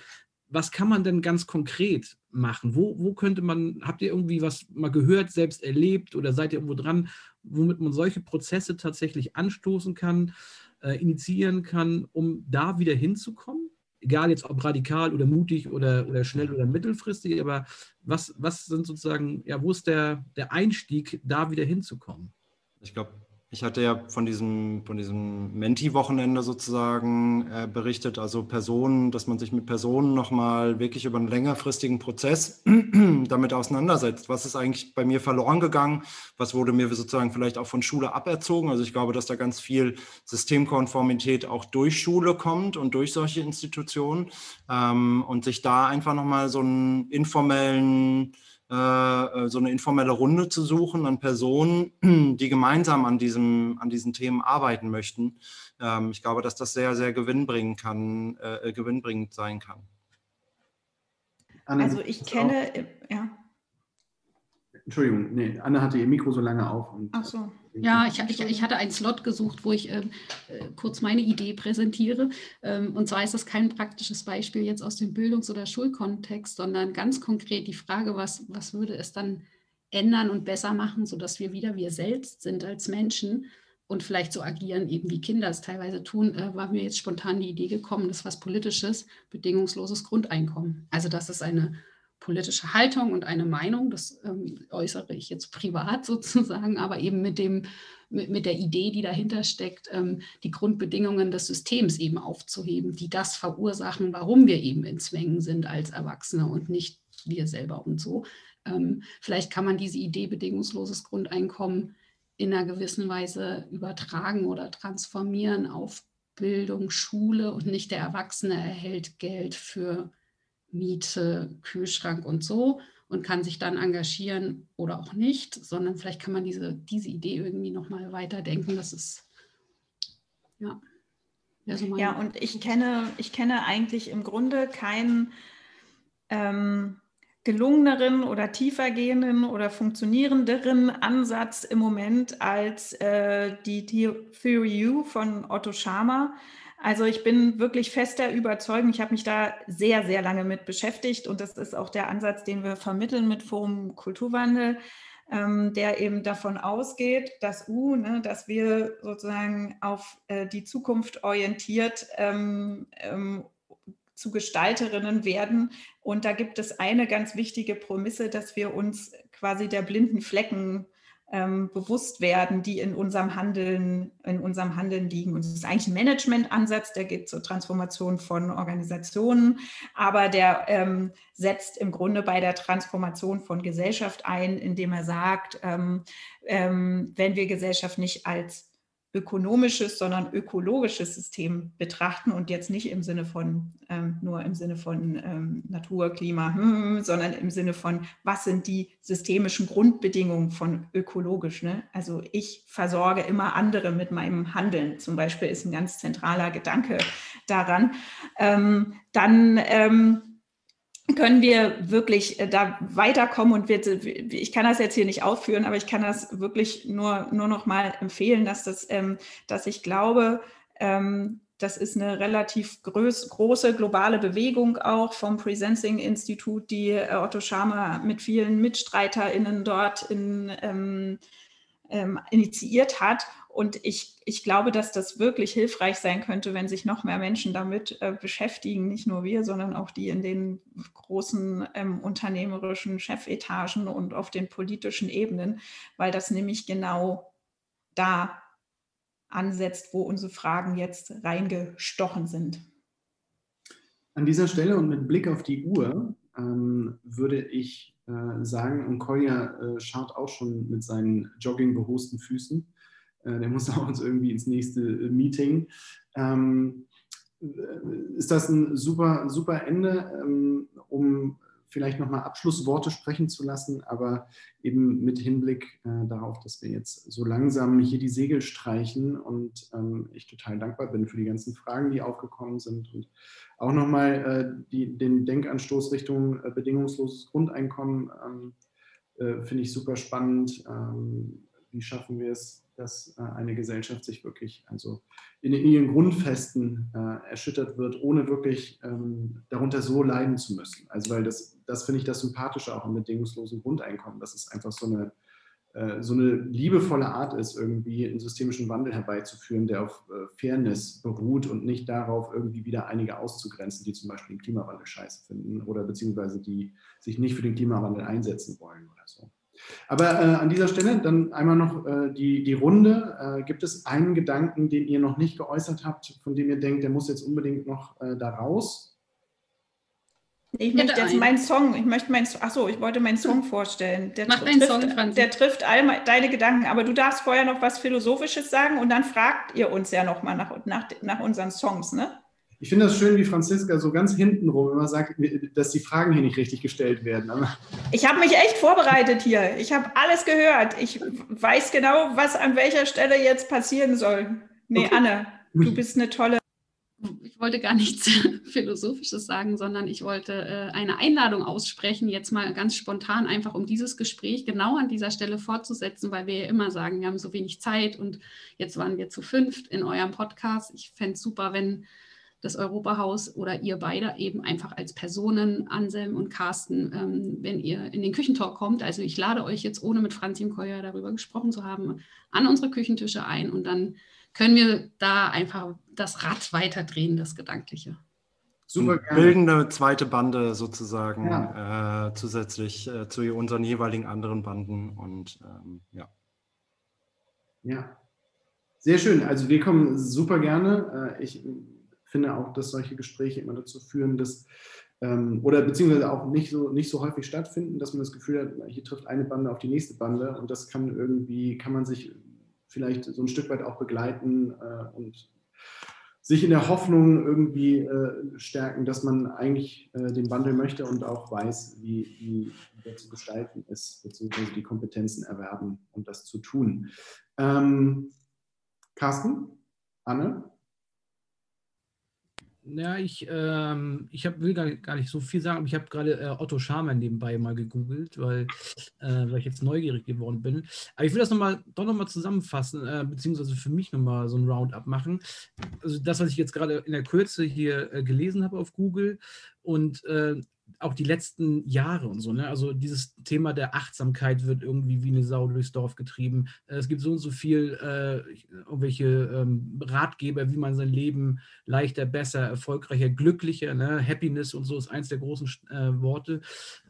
was kann man denn ganz konkret machen? Wo, wo könnte man, habt ihr irgendwie was mal gehört, selbst erlebt oder seid ihr irgendwo dran, womit man solche Prozesse tatsächlich anstoßen kann, äh, initiieren kann, um da wieder hinzukommen? Egal jetzt ob radikal oder mutig oder, oder schnell oder mittelfristig, aber was, was sind sozusagen, ja, wo ist der, der Einstieg, da wieder hinzukommen? Ich glaube, Ich hatte ja von diesem, von diesem Menti-Wochenende sozusagen äh, berichtet, also Personen, dass man sich mit Personen nochmal wirklich über einen längerfristigen Prozess damit auseinandersetzt. Was ist eigentlich bei mir verloren gegangen? Was wurde mir sozusagen vielleicht auch von Schule aberzogen? Also ich glaube, dass da ganz viel Systemkonformität auch durch Schule kommt und durch solche Institutionen ähm, und sich da einfach nochmal so einen informellen äh, so eine informelle Runde zu suchen an Personen, die gemeinsam an, diesem, an diesen Themen arbeiten möchten. Ähm, ich glaube, dass das sehr, sehr gewinnbringend, kann, äh, gewinnbringend sein kann. Anne, also ich kenne, auch, ja. Entschuldigung, nee, Anne hatte ihr Mikro so lange auf. Und, Ach so. Ja, ich, ich, ich, hatte einen Slot gesucht, wo ich äh, kurz meine Idee präsentiere. Ähm, und zwar ist das kein praktisches Beispiel jetzt aus dem Bildungs- oder Schulkontext, sondern ganz konkret die Frage, was, was würde es dann ändern und besser machen, sodass wir wieder wir selbst sind als Menschen und vielleicht so agieren, eben wie Kinder es teilweise tun, äh, war mir jetzt spontan die Idee gekommen, das ist was Politisches, bedingungsloses Grundeinkommen. Also das ist eine politische Haltung und eine Meinung, das ähm, äußere ich jetzt privat sozusagen, aber eben mit, dem, mit, mit der Idee, die dahinter steckt, ähm, die Grundbedingungen des Systems eben aufzuheben, die das verursachen, warum wir eben in Zwängen sind als Erwachsene und nicht wir selber und so. Ähm, vielleicht kann man diese Idee bedingungsloses Grundeinkommen in einer gewissen Weise übertragen oder transformieren auf Bildung, Schule und nicht der Erwachsene erhält Geld für Miete, Kühlschrank und so und kann sich dann engagieren oder auch nicht, sondern vielleicht kann man diese, diese Idee irgendwie nochmal weiterdenken. Das ist, ja. So ja, und ich kenne, ich kenne eigentlich im Grunde keinen ähm, gelungeneren oder tiefergehenden oder funktionierenderen Ansatz im Moment als äh, die Theory U von Otto Schama. Also ich bin wirklich fester Überzeugung, ich habe mich da sehr, sehr lange mit beschäftigt und das ist auch der Ansatz, den wir vermitteln mit Forum Kulturwandel, ähm, der eben davon ausgeht, dass U, ne, dass wir sozusagen auf äh, die Zukunft orientiert ähm, ähm, zu Gestalterinnen werden. Und da gibt es eine ganz wichtige Prämisse, dass wir uns quasi der blinden Flecken ähm, bewusst werden, die in unserem Handeln, in unserem Handeln liegen. Und es ist eigentlich ein Managementansatz, der geht zur Transformation von Organisationen, aber der ähm, setzt im Grunde bei der Transformation von Gesellschaft ein, indem er sagt, ähm, ähm wenn wir Gesellschaft nicht als ökonomisches, sondern ökologisches System betrachten und jetzt nicht im Sinne von, ähm, nur im Sinne von ähm, Natur, Klima, hm, sondern im Sinne von, was sind die systemischen Grundbedingungen von ökologisch. Ne? Also ich versorge immer andere mit meinem Handeln, zum Beispiel ist ein ganz zentraler Gedanke daran. Ähm, dann ähm, können wir wirklich äh, da weiterkommen und wir, ich kann das jetzt hier nicht aufführen, aber ich kann das wirklich nur, nur noch mal empfehlen, dass, das, ähm, dass ich glaube, ähm, das ist eine relativ groß, große globale Bewegung auch vom Presensing-Institut, die äh, Otto Schama mit vielen MitstreiterInnen dort in, ähm, ähm, initiiert hat. Und ich, ich glaube, dass das wirklich hilfreich sein könnte, wenn sich noch mehr Menschen damit äh, beschäftigen, nicht nur wir, sondern auch die in den großen ähm, unternehmerischen Chefetagen und auf den politischen Ebenen, weil das nämlich genau da ansetzt, wo unsere Fragen jetzt reingestochen sind. An dieser Stelle und mit Blick auf die Uhr ähm, würde ich sagen, und Kolja äh, schaut auch schon mit seinen joggingbehosten Füßen, äh, der muss auch uns irgendwie ins nächste äh, Meeting. Ähm, äh, ist das ein super, super Ende, ähm, um vielleicht nochmal Abschlussworte sprechen zu lassen, aber eben mit Hinblick äh, darauf, dass wir jetzt so langsam hier die Segel streichen und ähm, ich total dankbar bin für die ganzen Fragen, die aufgekommen sind und auch nochmal äh, den Denkanstoß Richtung äh, bedingungsloses Grundeinkommen ähm, finde ich super spannend. Ähm, wie schaffen wir es, dass äh, eine Gesellschaft sich wirklich also in, ihren Grundfesten äh, erschüttert wird, ohne wirklich ähm, darunter so leiden zu müssen. Also weil das, das finde ich das Sympathische auch am bedingungslosen Grundeinkommen, dass es einfach so eine, äh, so eine liebevolle Art ist, irgendwie einen systemischen Wandel herbeizuführen, der auf Fairness beruht und nicht darauf, irgendwie wieder einige auszugrenzen, die zum Beispiel den Klimawandel scheiße finden oder beziehungsweise die sich nicht für den Klimawandel einsetzen wollen oder so. Aber äh, an dieser Stelle dann einmal noch äh, die, die Runde. Äh, gibt es einen Gedanken, den ihr noch nicht geäußert habt, von dem ihr denkt, der muss jetzt unbedingt noch äh, da raus? Ich möchte jetzt meinen Song, ich möchte meinen, achso, ich wollte meinen Song vorstellen. Der Mach deinen Song, Franzi. Der trifft all deine Gedanken, aber du darfst vorher noch was Philosophisches sagen und dann fragt ihr uns ja nochmal nach, nach, nach unseren Songs, ne? Ich finde das schön, wie Franziska so ganz hintenrum immer sagt, dass die Fragen hier nicht richtig gestellt werden. ich habe mich echt vorbereitet hier. Ich habe alles gehört. Ich weiß genau, was an welcher Stelle jetzt passieren soll. Nee, okay. Anne, du bist eine tolle ich wollte gar nichts Philosophisches sagen, sondern ich wollte äh, eine Einladung aussprechen, jetzt mal ganz spontan, einfach um dieses Gespräch genau an dieser Stelle fortzusetzen, weil wir ja immer sagen, wir haben so wenig Zeit und jetzt waren wir zu fünft in eurem Podcast. Ich fände es super, wenn das Europahaus oder ihr beide eben einfach als Personen, Anselm und Carsten, ähm, wenn ihr in den Küchentalk kommt. Also ich lade euch jetzt, ohne mit Franz Imkoyer darüber gesprochen zu haben, an unsere Küchentische ein und dann können wir da einfach das Rad weiterdrehen, das Gedankliche. Super gerne. Bilden eine zweite Bande sozusagen ja. äh, zusätzlich äh, zu unseren jeweiligen anderen Banden und ähm, ja. Ja, sehr schön. Also wir kommen super gerne. Äh, ich finde auch, dass solche Gespräche immer dazu führen, dass ähm, oder beziehungsweise auch nicht so, nicht so häufig stattfinden, dass man das Gefühl hat, hier trifft eine Bande auf die nächste Bande und das kann irgendwie, kann man sich vielleicht so ein Stück weit auch begleiten äh, und sich in der Hoffnung irgendwie äh, stärken, dass man eigentlich äh, den Wandel möchte und auch weiß, wie, wie der zu gestalten ist, beziehungsweise die Kompetenzen erwerben, um das zu tun. Ähm, Carsten, Anne, ja, ich, ähm, ich hab, will gar, gar nicht so viel sagen, aber ich habe gerade äh, Otto Scharmer nebenbei mal gegoogelt, weil, äh, weil ich jetzt neugierig geworden bin. Aber ich will das noch mal, doch nochmal zusammenfassen, äh, beziehungsweise für mich nochmal so ein Roundup machen. Also das, was ich jetzt gerade in der Kürze hier äh, gelesen habe auf Google und äh, auch die letzten Jahre und so. Ne? Also dieses Thema der Achtsamkeit wird irgendwie wie eine Sau durchs Dorf getrieben. Äh, es gibt so und so viel äh, irgendwelche ähm, Ratgeber, wie man sein Leben leichter, besser, erfolgreicher, glücklicher, ne? Happiness und so ist eins der großen äh, Worte.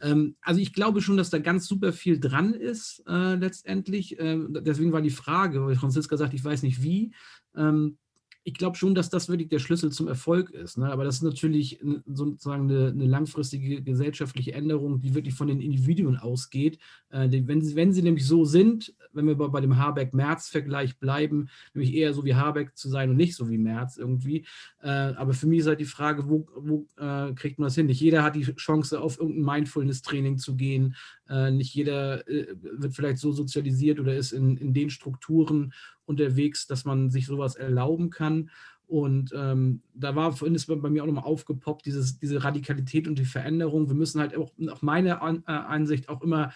Ähm, also ich glaube schon, dass da ganz super viel dran ist äh, letztendlich. Ähm, deswegen war die Frage, weil Franziska sagt, ich weiß nicht wie. Ähm, ich glaube schon, dass das wirklich der Schlüssel zum Erfolg ist. Ne? Aber das ist natürlich sozusagen eine, eine, langfristige gesellschaftliche Änderung, die wirklich von den Individuen ausgeht. Äh, die, wenn, sie, wenn sie nämlich so sind, wenn wir bei, bei dem Habeck-Merz-Vergleich bleiben, nämlich eher so wie Habeck zu sein und nicht so wie Merz irgendwie. Äh, aber für mich ist halt die Frage, wo, wo äh, kriegt man das hin? Nicht jeder hat die Chance, auf irgendein Mindfulness-Training zu gehen. Äh, nicht jeder äh, wird vielleicht so sozialisiert oder ist in, in den Strukturen unterwegs, dass man sich sowas erlauben kann. Und ähm, da war vorhin ist bei mir auch nochmal aufgepoppt, dieses, diese Radikalität und die Veränderung. Wir müssen halt auch nach meiner An äh, Ansicht auch immer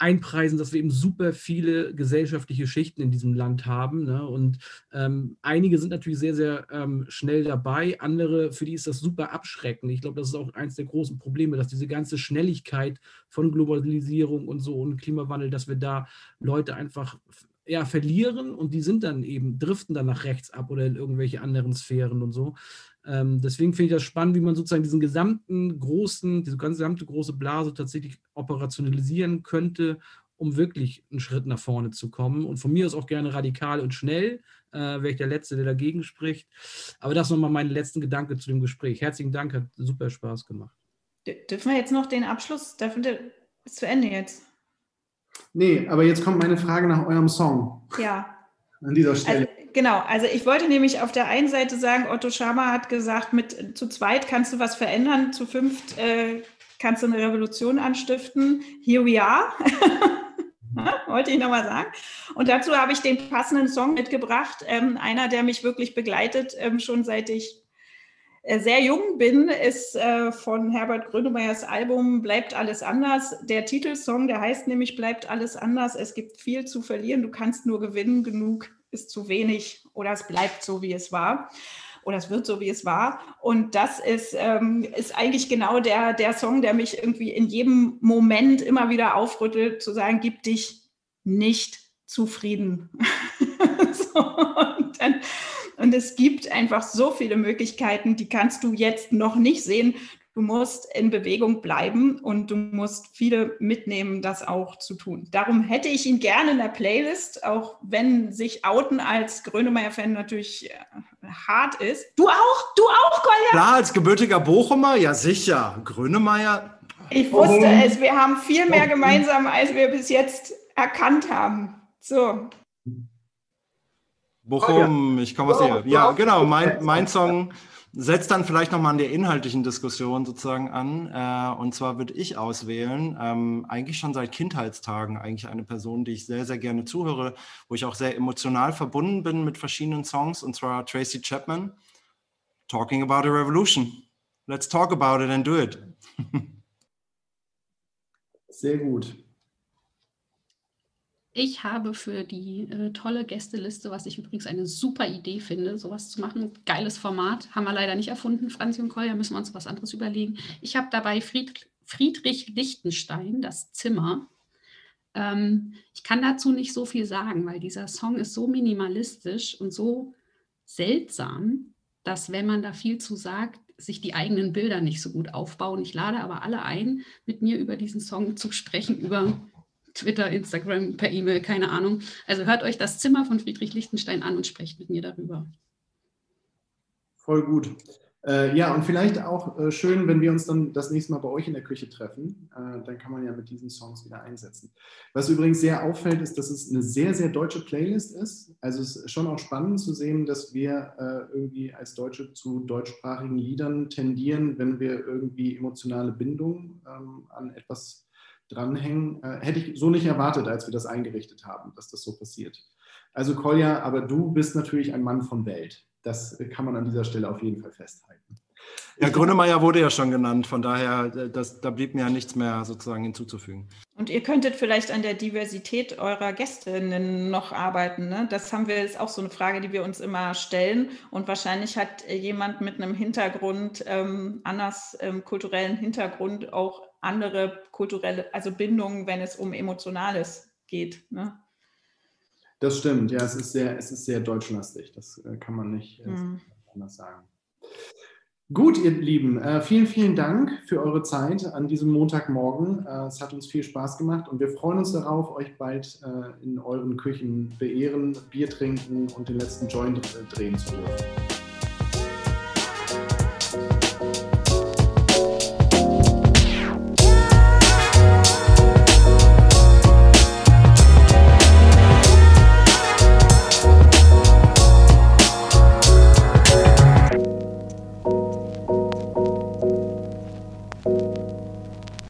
einpreisen, dass wir eben super viele gesellschaftliche Schichten in diesem Land haben. Ne? Und ähm, einige sind natürlich sehr, sehr ähm, schnell dabei, andere, für die ist das super abschreckend. Ich glaube, das ist auch eines der großen Probleme, dass diese ganze Schnelligkeit von Globalisierung und so und Klimawandel, dass wir da Leute einfach ja, verlieren und die sind dann eben, driften dann nach rechts ab oder in irgendwelche anderen Sphären und so. Ähm, deswegen finde ich das spannend, wie man sozusagen diesen gesamten großen, diese gesamte große Blase tatsächlich operationalisieren könnte, um wirklich einen Schritt nach vorne zu kommen. Und von mir aus auch gerne radikal und schnell, äh, wäre ich der Letzte, der dagegen spricht. Aber das nochmal mein letzten Gedanke zu dem Gespräch. Herzlichen Dank, hat super Spaß gemacht. Dürfen wir jetzt noch den Abschluss, dürfen wir, ist zu Ende jetzt. Nee, aber jetzt kommt meine Frage nach eurem Song. Ja. An dieser Stelle. Also, genau, also ich wollte nämlich auf der einen Seite sagen, Otto Schama hat gesagt, mit zu zweit kannst du was verändern, zu fünft äh, kannst du eine Revolution anstiften. Here we are. wollte ich nochmal sagen. Und dazu habe ich den passenden Song mitgebracht. Ähm, einer, der mich wirklich begleitet, ähm, schon seit ich äh, sehr jung bin, ist äh, von Herbert Grönemeyers Album Bleibt alles anders. Der Titelsong, der heißt nämlich Bleibt alles anders. Es gibt viel zu verlieren, du kannst nur gewinnen, genug ist zu wenig oder es bleibt so, wie es war. Oder es wird so, wie es war. Und das ist, ähm, ist eigentlich genau der, der Song, der mich irgendwie in jedem Moment immer wieder aufrüttelt, zu sagen, gib dich nicht zufrieden. so, und dann und es gibt einfach so viele Möglichkeiten, die kannst du jetzt noch nicht sehen. Du musst in Bewegung bleiben und du musst viele mitnehmen, das auch zu tun. Darum hätte ich ihn gerne in der Playlist, auch wenn sich Outen als Grönemeyer-Fan natürlich äh, hart ist. Du auch? Du auch, Kolja? Klar, als gebürtiger Bochumer, ja sicher. Grönemeyer. Ich wusste es, wir haben viel mehr gemeinsam, als wir bis jetzt erkannt haben. So. Bochum, ich komme aus hier. Ja, genau, mein, mein Song setzt dann vielleicht nochmal an der inhaltlichen Diskussion sozusagen an. Äh, und zwar würde ich auswählen, ähm, eigentlich schon seit Kindheitstagen, eigentlich eine Person, die ich sehr, sehr gerne zuhöre, wo ich auch sehr emotional verbunden bin mit verschiedenen Songs, und zwar Tracy Chapman, Talking About a Revolution. Let's talk about it and do it. sehr gut. Ich habe für die äh, tolle Gästeliste, was ich übrigens eine super Idee finde, sowas zu machen. Geiles Format, haben wir leider nicht erfunden, Franzi und Kolja, müssen wir uns was anderes überlegen. Ich habe dabei Fried, Friedrich Lichtenstein, das Zimmer. Ähm, ich kann dazu nicht so viel sagen, weil dieser Song ist so minimalistisch und so seltsam, dass wenn man da viel zu sagt, sich die eigenen Bilder nicht so gut aufbauen. Ich lade aber alle ein, mit mir über diesen Song zu sprechen, über Twitter, Instagram, per E-Mail, keine Ahnung. Also hört euch das Zimmer von Friedrich Lichtenstein an und sprecht mit mir darüber. Voll gut. Äh, ja, und vielleicht auch äh, schön, wenn wir uns dann das nächste Mal bei euch in der Küche treffen. Äh, dann kann man ja mit diesen Songs wieder einsetzen. Was übrigens sehr auffällt, ist, dass es eine sehr, sehr deutsche Playlist ist. Also es ist schon auch spannend zu sehen, dass wir äh, irgendwie als Deutsche zu deutschsprachigen Liedern tendieren, wenn wir irgendwie emotionale Bindung ähm, an etwas dranhängen. Äh, hätte ich so nicht erwartet, als wir das eingerichtet haben, dass das so passiert. Also Kolja, aber du bist natürlich ein Mann von Welt. Das kann man an dieser Stelle auf jeden Fall festhalten. Ja, Grönemeyer wurde ja schon genannt, von daher, äh, das, da blieb mir ja nichts mehr sozusagen hinzuzufügen. Und ihr könntet vielleicht an der Diversität eurer Gästinnen noch arbeiten. Ne? Das haben wir, ist auch so eine Frage, die wir uns immer stellen. Und wahrscheinlich hat jemand mit einem Hintergrund, ähm, anders ähm, kulturellen Hintergrund auch andere kulturelle, also Bindungen, wenn es um Emotionales geht. Ne? Das stimmt, ja, es ist sehr, es ist sehr deutschlastig, das äh, kann man nicht äh, mhm. anders sagen. Gut, ihr Lieben, äh, vielen, vielen Dank für eure Zeit an diesem Montagmorgen. Es hat uns viel Spaß gemacht und wir freuen uns darauf, euch bald in euren Küchen beehren, Bier trinken und den letzten Joint drehen zu dürfen.